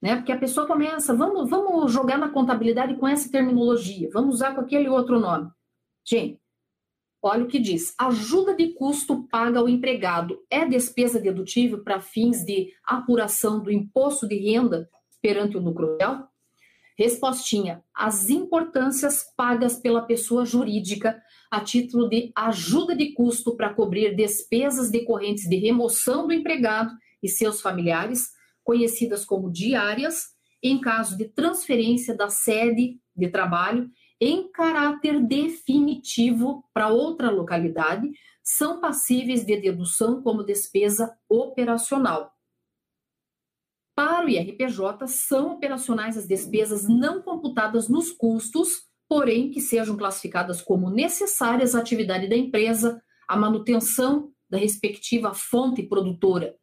Né? Porque a pessoa começa, vamos, vamos jogar na contabilidade com essa terminologia, vamos usar com aquele outro nome. Gente, olha o que diz: ajuda de custo paga ao empregado é despesa dedutível para fins de apuração do imposto de renda perante o lucro real? Respostinha: as importâncias pagas pela pessoa jurídica a título de ajuda de custo para cobrir despesas decorrentes de remoção do empregado e seus familiares, conhecidas como diárias, em caso de transferência da sede de trabalho em caráter definitivo para outra localidade, são passíveis de dedução como despesa operacional. Para o IRPJ, são operacionais as despesas não computadas nos custos, porém que sejam classificadas como necessárias à atividade da empresa, à manutenção da respectiva fonte produtora.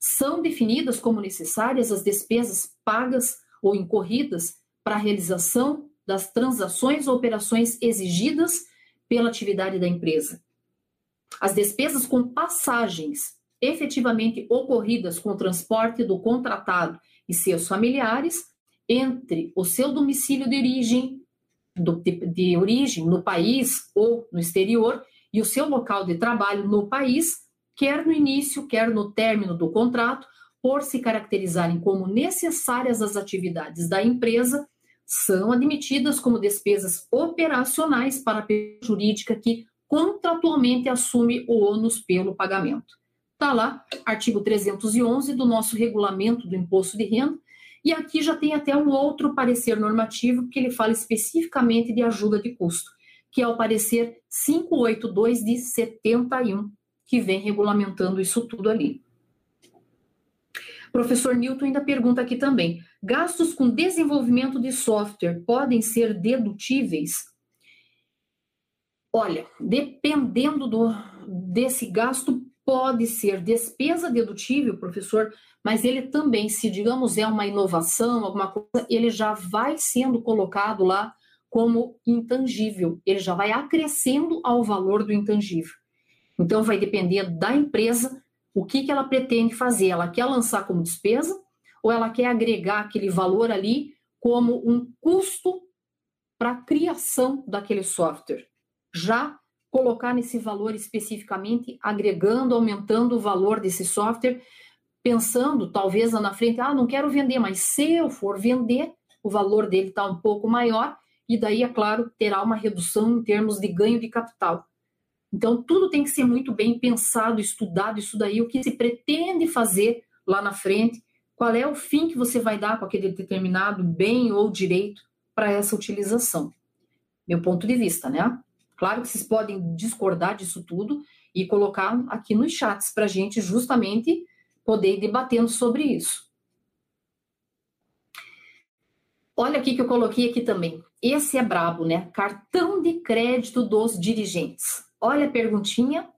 São definidas como necessárias as despesas pagas ou incorridas para a realização das transações ou operações exigidas pela atividade da empresa. As despesas com passagens efetivamente ocorridas com o transporte do contratado e seus familiares entre o seu domicílio de origem, do, de, de origem no país ou no exterior e o seu local de trabalho no país, quer no início, quer no término do contrato, por se caracterizarem como necessárias às atividades da empresa, são admitidas como despesas operacionais para a pessoa jurídica que contratualmente assume o ônus pelo pagamento. Está lá, artigo 311 do nosso regulamento do imposto de renda, e aqui já tem até um outro parecer normativo que ele fala especificamente de ajuda de custo que é o parecer 582 de 71, que vem regulamentando isso tudo ali. Professor Newton ainda pergunta aqui também: gastos com desenvolvimento de software podem ser dedutíveis? Olha, dependendo do, desse gasto, pode ser despesa dedutível, professor, mas ele também, se digamos é uma inovação, alguma coisa, ele já vai sendo colocado lá como intangível, ele já vai acrescendo ao valor do intangível. Então, vai depender da empresa o que, que ela pretende fazer. Ela quer lançar como despesa ou ela quer agregar aquele valor ali como um custo para a criação daquele software. Já colocar nesse valor especificamente, agregando, aumentando o valor desse software, pensando talvez lá na frente, ah, não quero vender, mas se eu for vender, o valor dele está um pouco maior e daí, é claro, terá uma redução em termos de ganho de capital. Então, tudo tem que ser muito bem pensado, estudado, isso daí, o que se pretende fazer lá na frente, qual é o fim que você vai dar com aquele determinado bem ou direito para essa utilização. Meu ponto de vista, né? Claro que vocês podem discordar disso tudo e colocar aqui nos chats para a gente justamente poder ir debatendo sobre isso. Olha aqui que eu coloquei aqui também. Esse é brabo, né? Cartão de crédito dos dirigentes. Olha a perguntinha.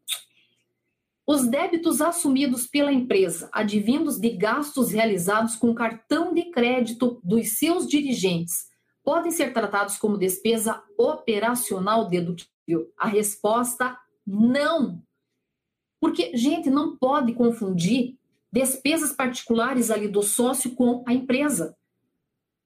Os débitos assumidos pela empresa, advindos de gastos realizados com cartão de crédito dos seus dirigentes, podem ser tratados como despesa operacional dedutível? A resposta: não. Porque, gente, não pode confundir despesas particulares ali do sócio com a empresa.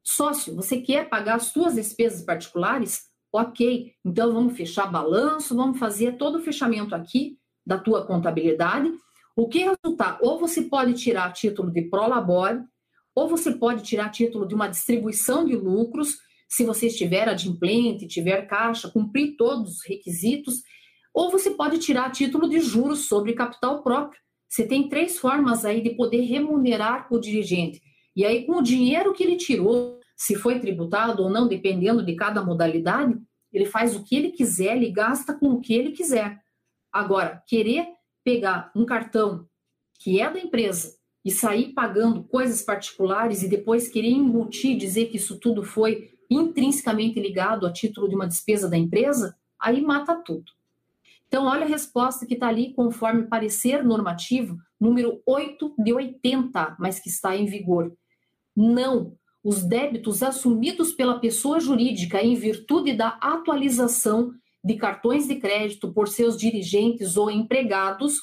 Sócio, você quer pagar as suas despesas particulares? Ok, então vamos fechar balanço, vamos fazer todo o fechamento aqui da tua contabilidade. O que resultar? Ou você pode tirar título de prolabore, ou você pode tirar título de uma distribuição de lucros, se você estiver adimplente, tiver caixa, cumprir todos os requisitos, ou você pode tirar título de juros sobre capital próprio. Você tem três formas aí de poder remunerar o dirigente. E aí, com o dinheiro que ele tirou, se foi tributado ou não, dependendo de cada modalidade, ele faz o que ele quiser, ele gasta com o que ele quiser. Agora, querer pegar um cartão que é da empresa e sair pagando coisas particulares e depois querer embutir, dizer que isso tudo foi intrinsecamente ligado a título de uma despesa da empresa, aí mata tudo. Então, olha a resposta que está ali, conforme parecer normativo, número 8 de 80, mas que está em vigor. Não. Os débitos assumidos pela pessoa jurídica em virtude da atualização de cartões de crédito por seus dirigentes ou empregados,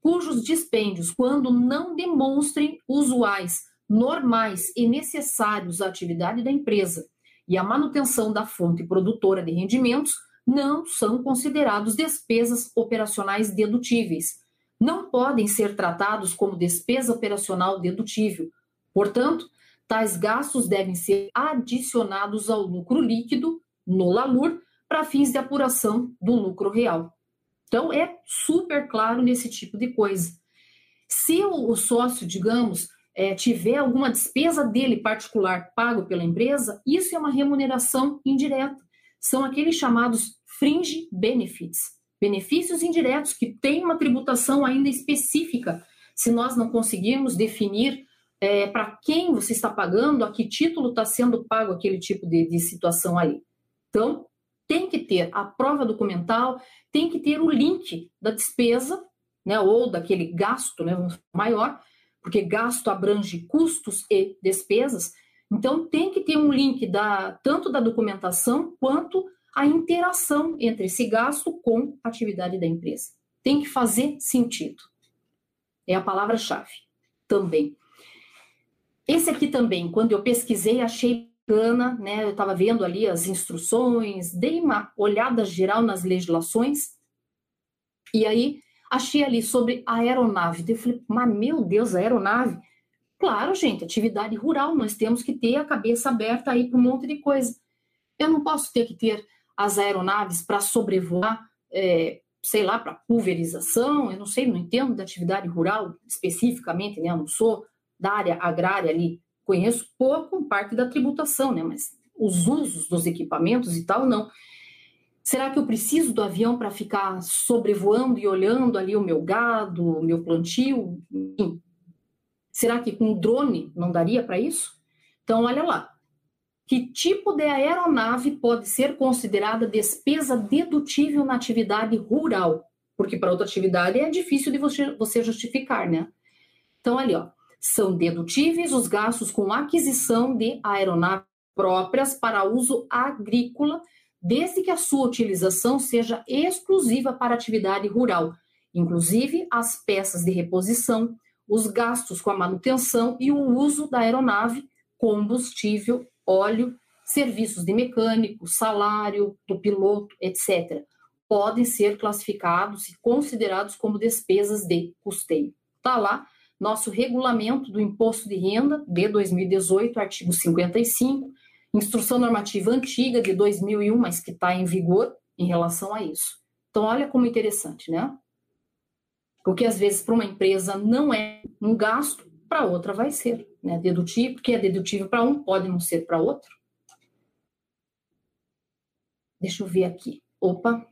cujos dispêndios, quando não demonstrem usuais, normais e necessários à atividade da empresa e à manutenção da fonte produtora de rendimentos, não são considerados despesas operacionais dedutíveis. Não podem ser tratados como despesa operacional dedutível. Portanto, Tais gastos devem ser adicionados ao lucro líquido no LALUR para fins de apuração do lucro real. Então, é super claro nesse tipo de coisa. Se o, sócio, digamos, é, tiver alguma despesa dele particular pago pela empresa, isso é uma remuneração indireta. São aqueles chamados fringe benefits, benefícios indiretos que têm uma tributação ainda específica. Se nós não conseguirmos definir é, para quem você está pagando, a que título está sendo pago aquele tipo de, de situação ali. Então, tem que ter a prova documental, tem que ter o link da despesa, né, ou daquele gasto né, maior, porque gasto abrange custos e despesas. Então, tem que ter um link da, tanto da documentação quanto a interação entre esse gasto com a atividade da empresa. Tem que fazer sentido. É a palavra-chave também. Esse aqui também, quando eu pesquisei, achei bacana, né? Eu estava vendo ali as instruções, dei uma olhada geral nas legislações, e aí achei ali sobre a aeronave. Eu falei, mas meu Deus, a aeronave? Claro, gente, atividade rural, nós temos que ter a cabeça aberta aí para um monte de coisa. Eu não posso ter que ter as aeronaves para sobrevoar, é, sei lá, para pulverização, eu não sei, não entendo da atividade rural especificamente, né? Eu não sou da área agrária ali, conheço pouco parte da tributação, né? Mas os usos dos equipamentos e tal, não. Será que eu preciso do avião para ficar sobrevoando e olhando ali o meu gado, o meu plantio? Será que com drone não daria para isso? Então, olha lá. Que tipo de aeronave pode ser considerada despesa dedutível na atividade rural? Porque para outra atividade é difícil de você, você justificar, né? Então, ali, ó. São dedutíveis os gastos com aquisição de aeronaves próprias para uso agrícola desde que a sua utilização seja exclusiva para atividade rural, inclusive as peças de reposição, os gastos com a manutenção e o uso da aeronave, combustível, óleo, serviços de mecânico, salário do piloto, etc., podem ser classificados e considerados como despesas de custeio. Está lá nosso regulamento do imposto de renda de 2018, artigo 55, instrução normativa antiga de 2001, mas que está em vigor em relação a isso. Então, olha como interessante, né? Porque às vezes para uma empresa não é um gasto, para outra vai ser, né? Dedutivo, porque é dedutível para um, pode não ser para outro. Deixa eu ver aqui. Opa.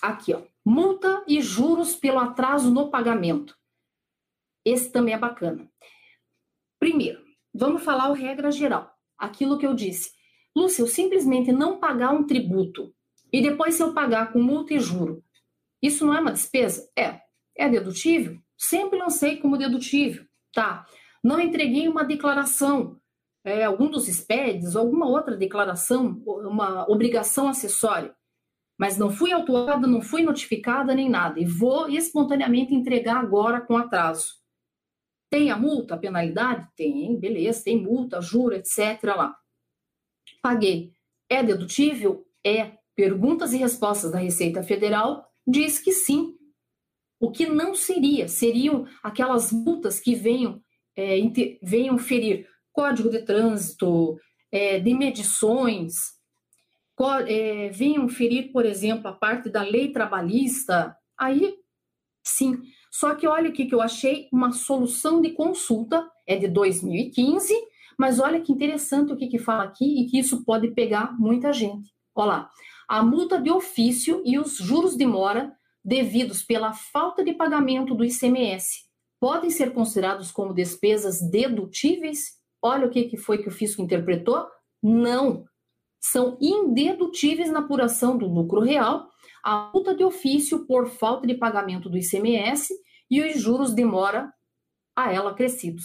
Aqui, ó. Multa e juros pelo atraso no pagamento. Esse também é bacana. Primeiro, vamos falar o regra geral aquilo que eu disse. Lúcia, eu simplesmente não pagar um tributo e depois se eu pagar com multa e juro, isso não é uma despesa? É. É dedutível? Sempre lancei como dedutível. Tá. Não entreguei uma declaração, é, algum dos SPEDs, alguma outra declaração, uma obrigação acessória. Mas não fui autuada, não fui notificada nem nada. E vou espontaneamente entregar agora com atraso. Tem a multa, a penalidade? Tem, beleza, tem multa, juro, etc. lá. Paguei. É dedutível? É. Perguntas e respostas da Receita Federal diz que sim. O que não seria? Seriam aquelas multas que venham, é, venham ferir código de trânsito, é, de medições, é, venham ferir, por exemplo, a parte da lei trabalhista. Aí, sim. Só que olha o que eu achei, uma solução de consulta, é de 2015, mas olha que interessante o que, que fala aqui e que isso pode pegar muita gente. Olha lá, a multa de ofício e os juros de mora devidos pela falta de pagamento do ICMS podem ser considerados como despesas dedutíveis? Olha o que, que foi que o fisco interpretou? Não, são indedutíveis na apuração do lucro real, a multa de ofício por falta de pagamento do ICMS e os juros de mora a ela acrescidos.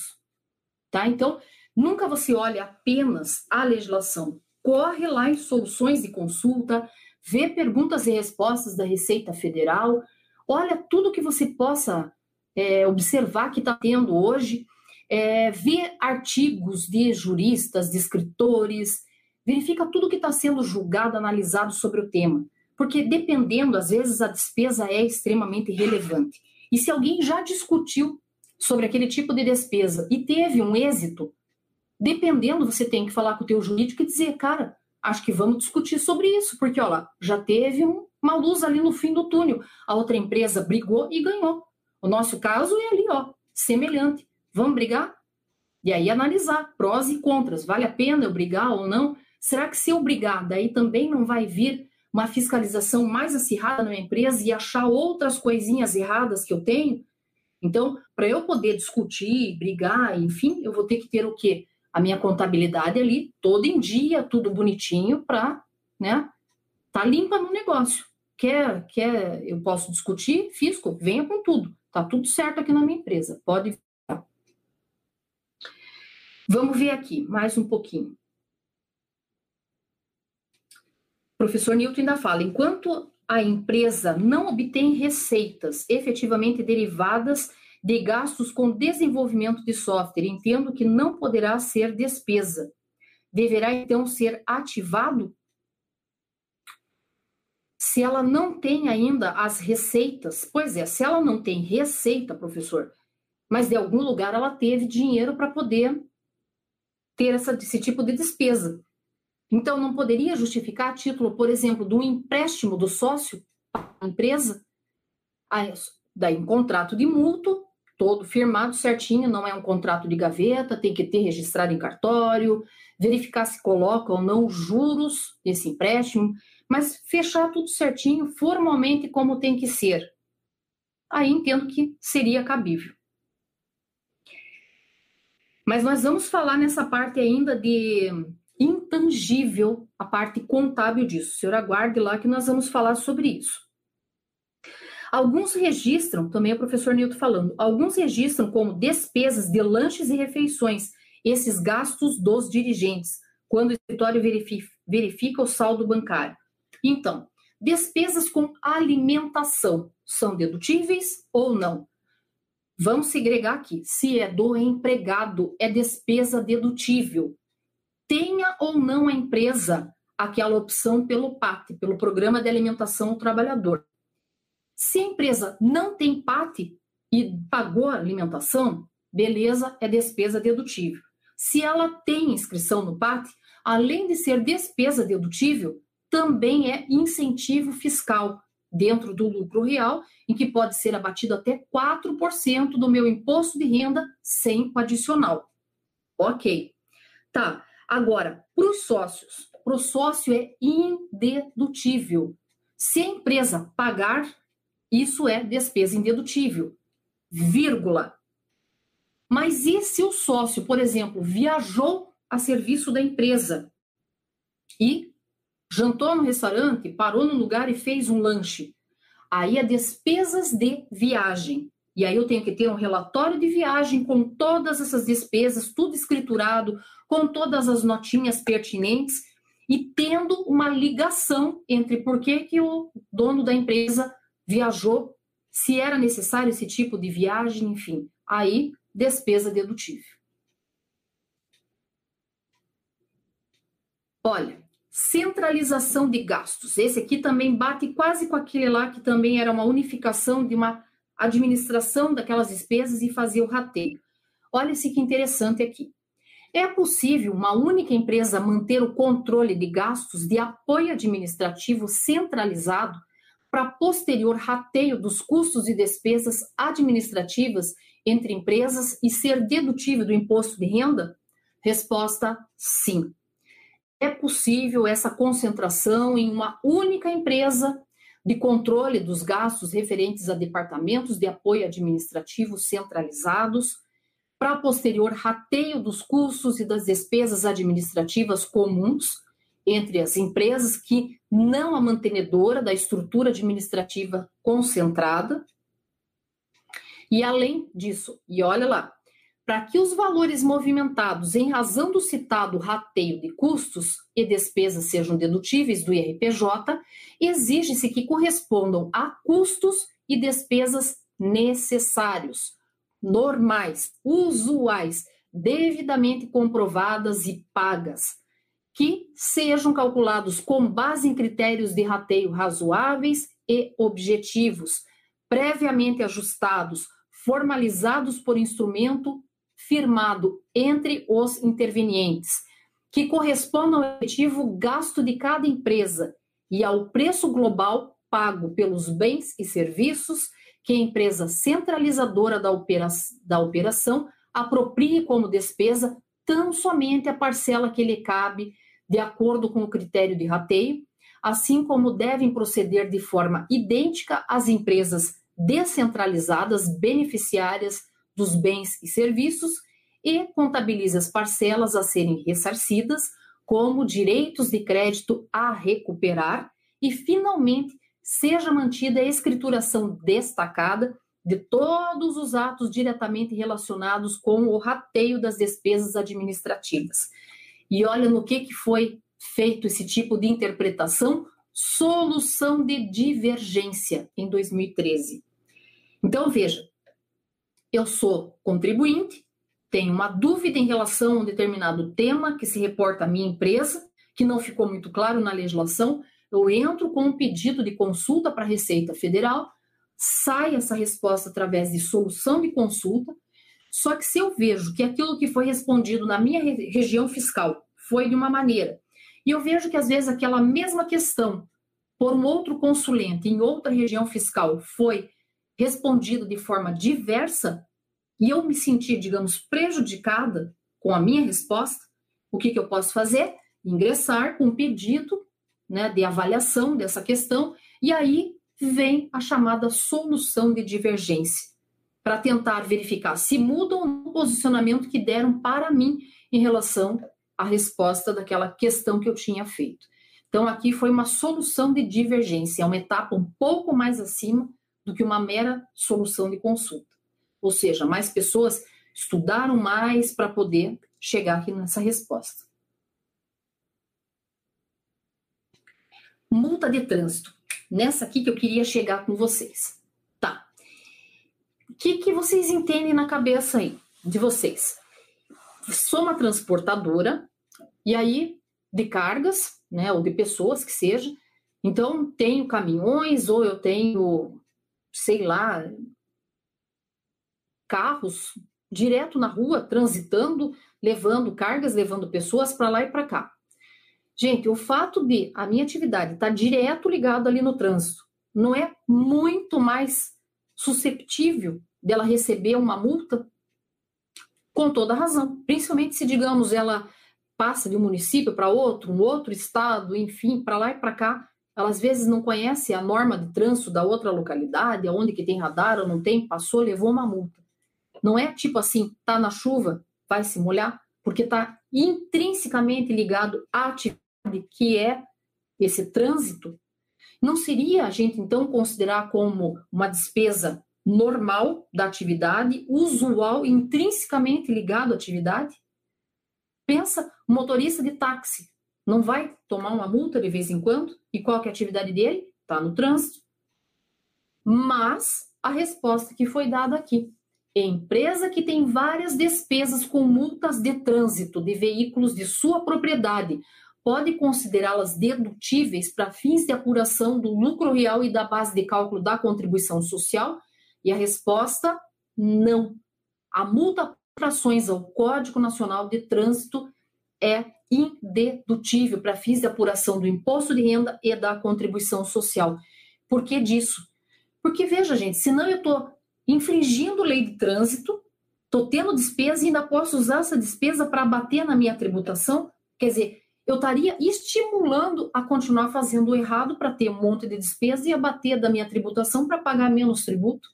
Tá? Então, nunca você olha apenas a legislação. Corre lá em soluções de consulta, vê perguntas e respostas da Receita Federal, olha tudo que você possa é, observar que está tendo hoje, é, vê artigos de juristas, de escritores, verifica tudo que está sendo julgado, analisado sobre o tema. Porque dependendo, às vezes a despesa é extremamente relevante. E se alguém já discutiu sobre aquele tipo de despesa e teve um êxito, dependendo, você tem que falar com o teu jurídico e dizer, cara, acho que vamos discutir sobre isso, porque, olha já teve um, uma luz ali no fim do túnel. A outra empresa brigou e ganhou. O nosso caso é ali, ó, semelhante. Vamos brigar? E aí analisar prós e contras. Vale a pena eu brigar ou não? Será que se eu brigar, daí também não vai vir uma fiscalização mais acirrada na minha empresa e achar outras coisinhas erradas que eu tenho? Então, para eu poder discutir, brigar, enfim, eu vou ter que ter o quê? A minha contabilidade ali, todo em dia, tudo bonitinho, para, né, tá limpa no negócio. Quer, quer, eu posso discutir, fisco, venha com tudo. Tá tudo certo aqui na minha empresa. Pode. Vamos ver aqui mais um pouquinho. O professor Newton ainda fala: enquanto a empresa não obtém receitas efetivamente derivadas de gastos com desenvolvimento de software, entendo que não poderá ser despesa. Deverá então ser ativado? Se ela não tem ainda as receitas, pois é, se ela não tem receita, professor, mas de algum lugar ela teve dinheiro para poder ter essa, esse tipo de despesa. Então, não poderia justificar a título, por exemplo, de um empréstimo do sócio para a empresa? Daí, um contrato de mútuo, todo firmado certinho, não é um contrato de gaveta, tem que ter registrado em cartório, verificar se coloca ou não juros desse empréstimo, mas fechar tudo certinho, formalmente como tem que ser. Aí entendo que seria cabível. Mas nós vamos falar nessa parte ainda de intangível a parte contábil disso. O senhor aguarde lá que nós vamos falar sobre isso. Alguns registram, também é o professor Nilton falando, alguns registram como despesas de lanches e refeições esses gastos dos dirigentes, quando o escritório verifica, verifica o saldo bancário. Então, despesas com alimentação são dedutíveis ou não? Vamos segregar aqui. Se é do empregado, é despesa dedutível tenha ou não a empresa aquela opção pelo PAT, pelo Programa de Alimentação ao Trabalhador. Se a empresa não tem PAT e pagou a alimentação, beleza, é despesa dedutível. Se ela tem inscrição no PAT, além de ser despesa dedutível, também é incentivo fiscal dentro do lucro real, em que pode ser abatido até 4% do meu imposto de renda sem o adicional. Ok. Tá. Agora, para os sócios, para o sócio é indedutível. Se a empresa pagar, isso é despesa indedutível, vírgula. Mas e se o sócio, por exemplo, viajou a serviço da empresa e jantou no restaurante, parou no lugar e fez um lanche? Aí é despesas de viagem. E aí eu tenho que ter um relatório de viagem com todas essas despesas, tudo escriturado, com todas as notinhas pertinentes e tendo uma ligação entre por que, que o dono da empresa viajou, se era necessário esse tipo de viagem, enfim. Aí, despesa dedutível. Olha, centralização de gastos. Esse aqui também bate quase com aquele lá que também era uma unificação de uma administração daquelas despesas e fazia o rateio. Olha esse que interessante aqui. É possível uma única empresa manter o controle de gastos de apoio administrativo centralizado para posterior rateio dos custos e despesas administrativas entre empresas e ser dedutível do imposto de renda? Resposta: sim. É possível essa concentração em uma única empresa de controle dos gastos referentes a departamentos de apoio administrativo centralizados para posterior rateio dos custos e das despesas administrativas comuns entre as empresas que não a mantenedora da estrutura administrativa concentrada. E além disso, e olha lá, para que os valores movimentados em razão do citado rateio de custos e despesas sejam dedutíveis do IRPJ, exige-se que correspondam a custos e despesas necessários normais, usuais, devidamente comprovadas e pagas, que sejam calculados com base em critérios de rateio razoáveis e objetivos, previamente ajustados, formalizados por instrumento firmado entre os intervenientes, que correspondam ao efetivo gasto de cada empresa e ao preço global pago pelos bens e serviços que a empresa centralizadora da, opera da operação aproprie como despesa tão somente a parcela que lhe cabe de acordo com o critério de rateio, assim como devem proceder de forma idêntica as empresas descentralizadas beneficiárias dos bens e serviços e contabilize as parcelas a serem ressarcidas como direitos de crédito a recuperar e, finalmente, seja mantida a escrituração destacada de todos os atos diretamente relacionados com o rateio das despesas administrativas. E olha no que, que foi feito esse tipo de interpretação, solução de divergência em 2013. Então, veja, eu sou contribuinte, tenho uma dúvida em relação a um determinado tema que se reporta à minha empresa, que não ficou muito claro na legislação, eu entro com um pedido de consulta para a Receita Federal, sai essa resposta através de solução de consulta, só que se eu vejo que aquilo que foi respondido na minha região fiscal foi de uma maneira, e eu vejo que às vezes aquela mesma questão por um outro consulente em outra região fiscal foi respondido de forma diversa, e eu me senti, digamos, prejudicada com a minha resposta, o que, que eu posso fazer? Ingressar com um pedido né, de avaliação dessa questão, e aí vem a chamada solução de divergência, para tentar verificar se muda ou não o posicionamento que deram para mim em relação à resposta daquela questão que eu tinha feito. Então, aqui foi uma solução de divergência, é uma etapa um pouco mais acima do que uma mera solução de consulta. Ou seja, mais pessoas estudaram mais para poder chegar aqui nessa resposta. Multa de trânsito. Nessa aqui que eu queria chegar com vocês. Tá. O que, que vocês entendem na cabeça aí de vocês? Sou uma transportadora, e aí de cargas, né, ou de pessoas que seja. Então, tenho caminhões, ou eu tenho, sei lá, carros direto na rua, transitando, levando cargas, levando pessoas para lá e para cá. Gente, o fato de a minha atividade estar tá direto ligada ali no trânsito não é muito mais susceptível dela receber uma multa? Com toda razão. Principalmente se, digamos, ela passa de um município para outro, um outro estado, enfim, para lá e para cá. Ela às vezes não conhece a norma de trânsito da outra localidade, aonde que tem radar ou não tem, passou, levou uma multa. Não é tipo assim, tá na chuva, vai se molhar, porque está intrinsecamente ligado à atividade que é esse trânsito. Não seria a gente então considerar como uma despesa normal da atividade, usual, intrinsecamente ligado à atividade? Pensa, motorista de táxi não vai tomar uma multa de vez em quando? E qual é a atividade dele? Está no trânsito. Mas a resposta que foi dada aqui Empresa que tem várias despesas com multas de trânsito de veículos de sua propriedade pode considerá-las dedutíveis para fins de apuração do lucro real e da base de cálculo da contribuição social? E a resposta: não. A multa por ações ao Código Nacional de Trânsito é indedutível para fins de apuração do imposto de renda e da contribuição social. Por que disso? Porque, veja, gente, senão eu estou infringindo lei de trânsito, estou tendo despesa e ainda posso usar essa despesa para abater na minha tributação. Quer dizer, eu estaria estimulando a continuar fazendo o errado para ter um monte de despesa e abater da minha tributação para pagar menos tributo.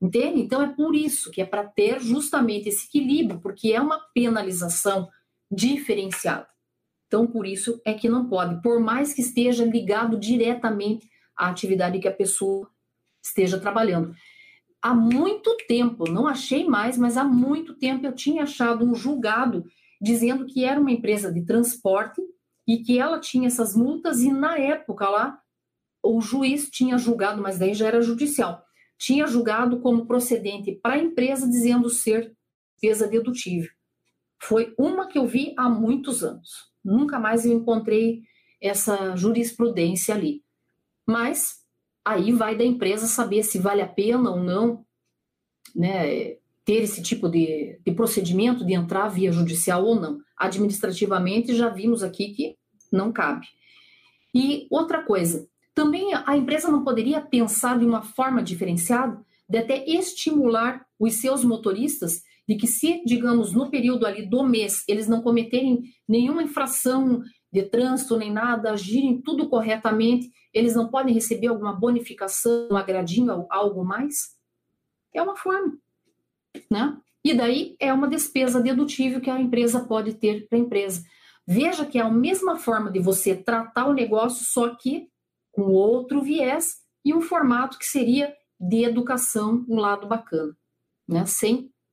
Entende? Então é por isso que é para ter justamente esse equilíbrio, porque é uma penalização diferenciada. Então, por isso é que não pode, por mais que esteja ligado diretamente à atividade que a pessoa esteja trabalhando há muito tempo, não achei mais, mas há muito tempo eu tinha achado um julgado dizendo que era uma empresa de transporte e que ela tinha essas multas e na época lá o juiz tinha julgado, mas daí já era judicial, tinha julgado como procedente para a empresa dizendo ser despesa dedutível. Foi uma que eu vi há muitos anos. Nunca mais eu encontrei essa jurisprudência ali. Mas aí vai da empresa saber se vale a pena ou não né, ter esse tipo de, de procedimento de entrar via judicial ou não. Administrativamente, já vimos aqui que não cabe. E outra coisa, também a empresa não poderia pensar de uma forma diferenciada de até estimular os seus motoristas de que se, digamos, no período ali do mês, eles não cometerem nenhuma infração de trânsito nem nada, agirem tudo corretamente, eles não podem receber alguma bonificação, um agradinho, algo mais? É uma forma, né? E daí é uma despesa dedutível que a empresa pode ter para a empresa. Veja que é a mesma forma de você tratar o negócio, só que com outro viés e um formato que seria de educação, um lado bacana, né? Sem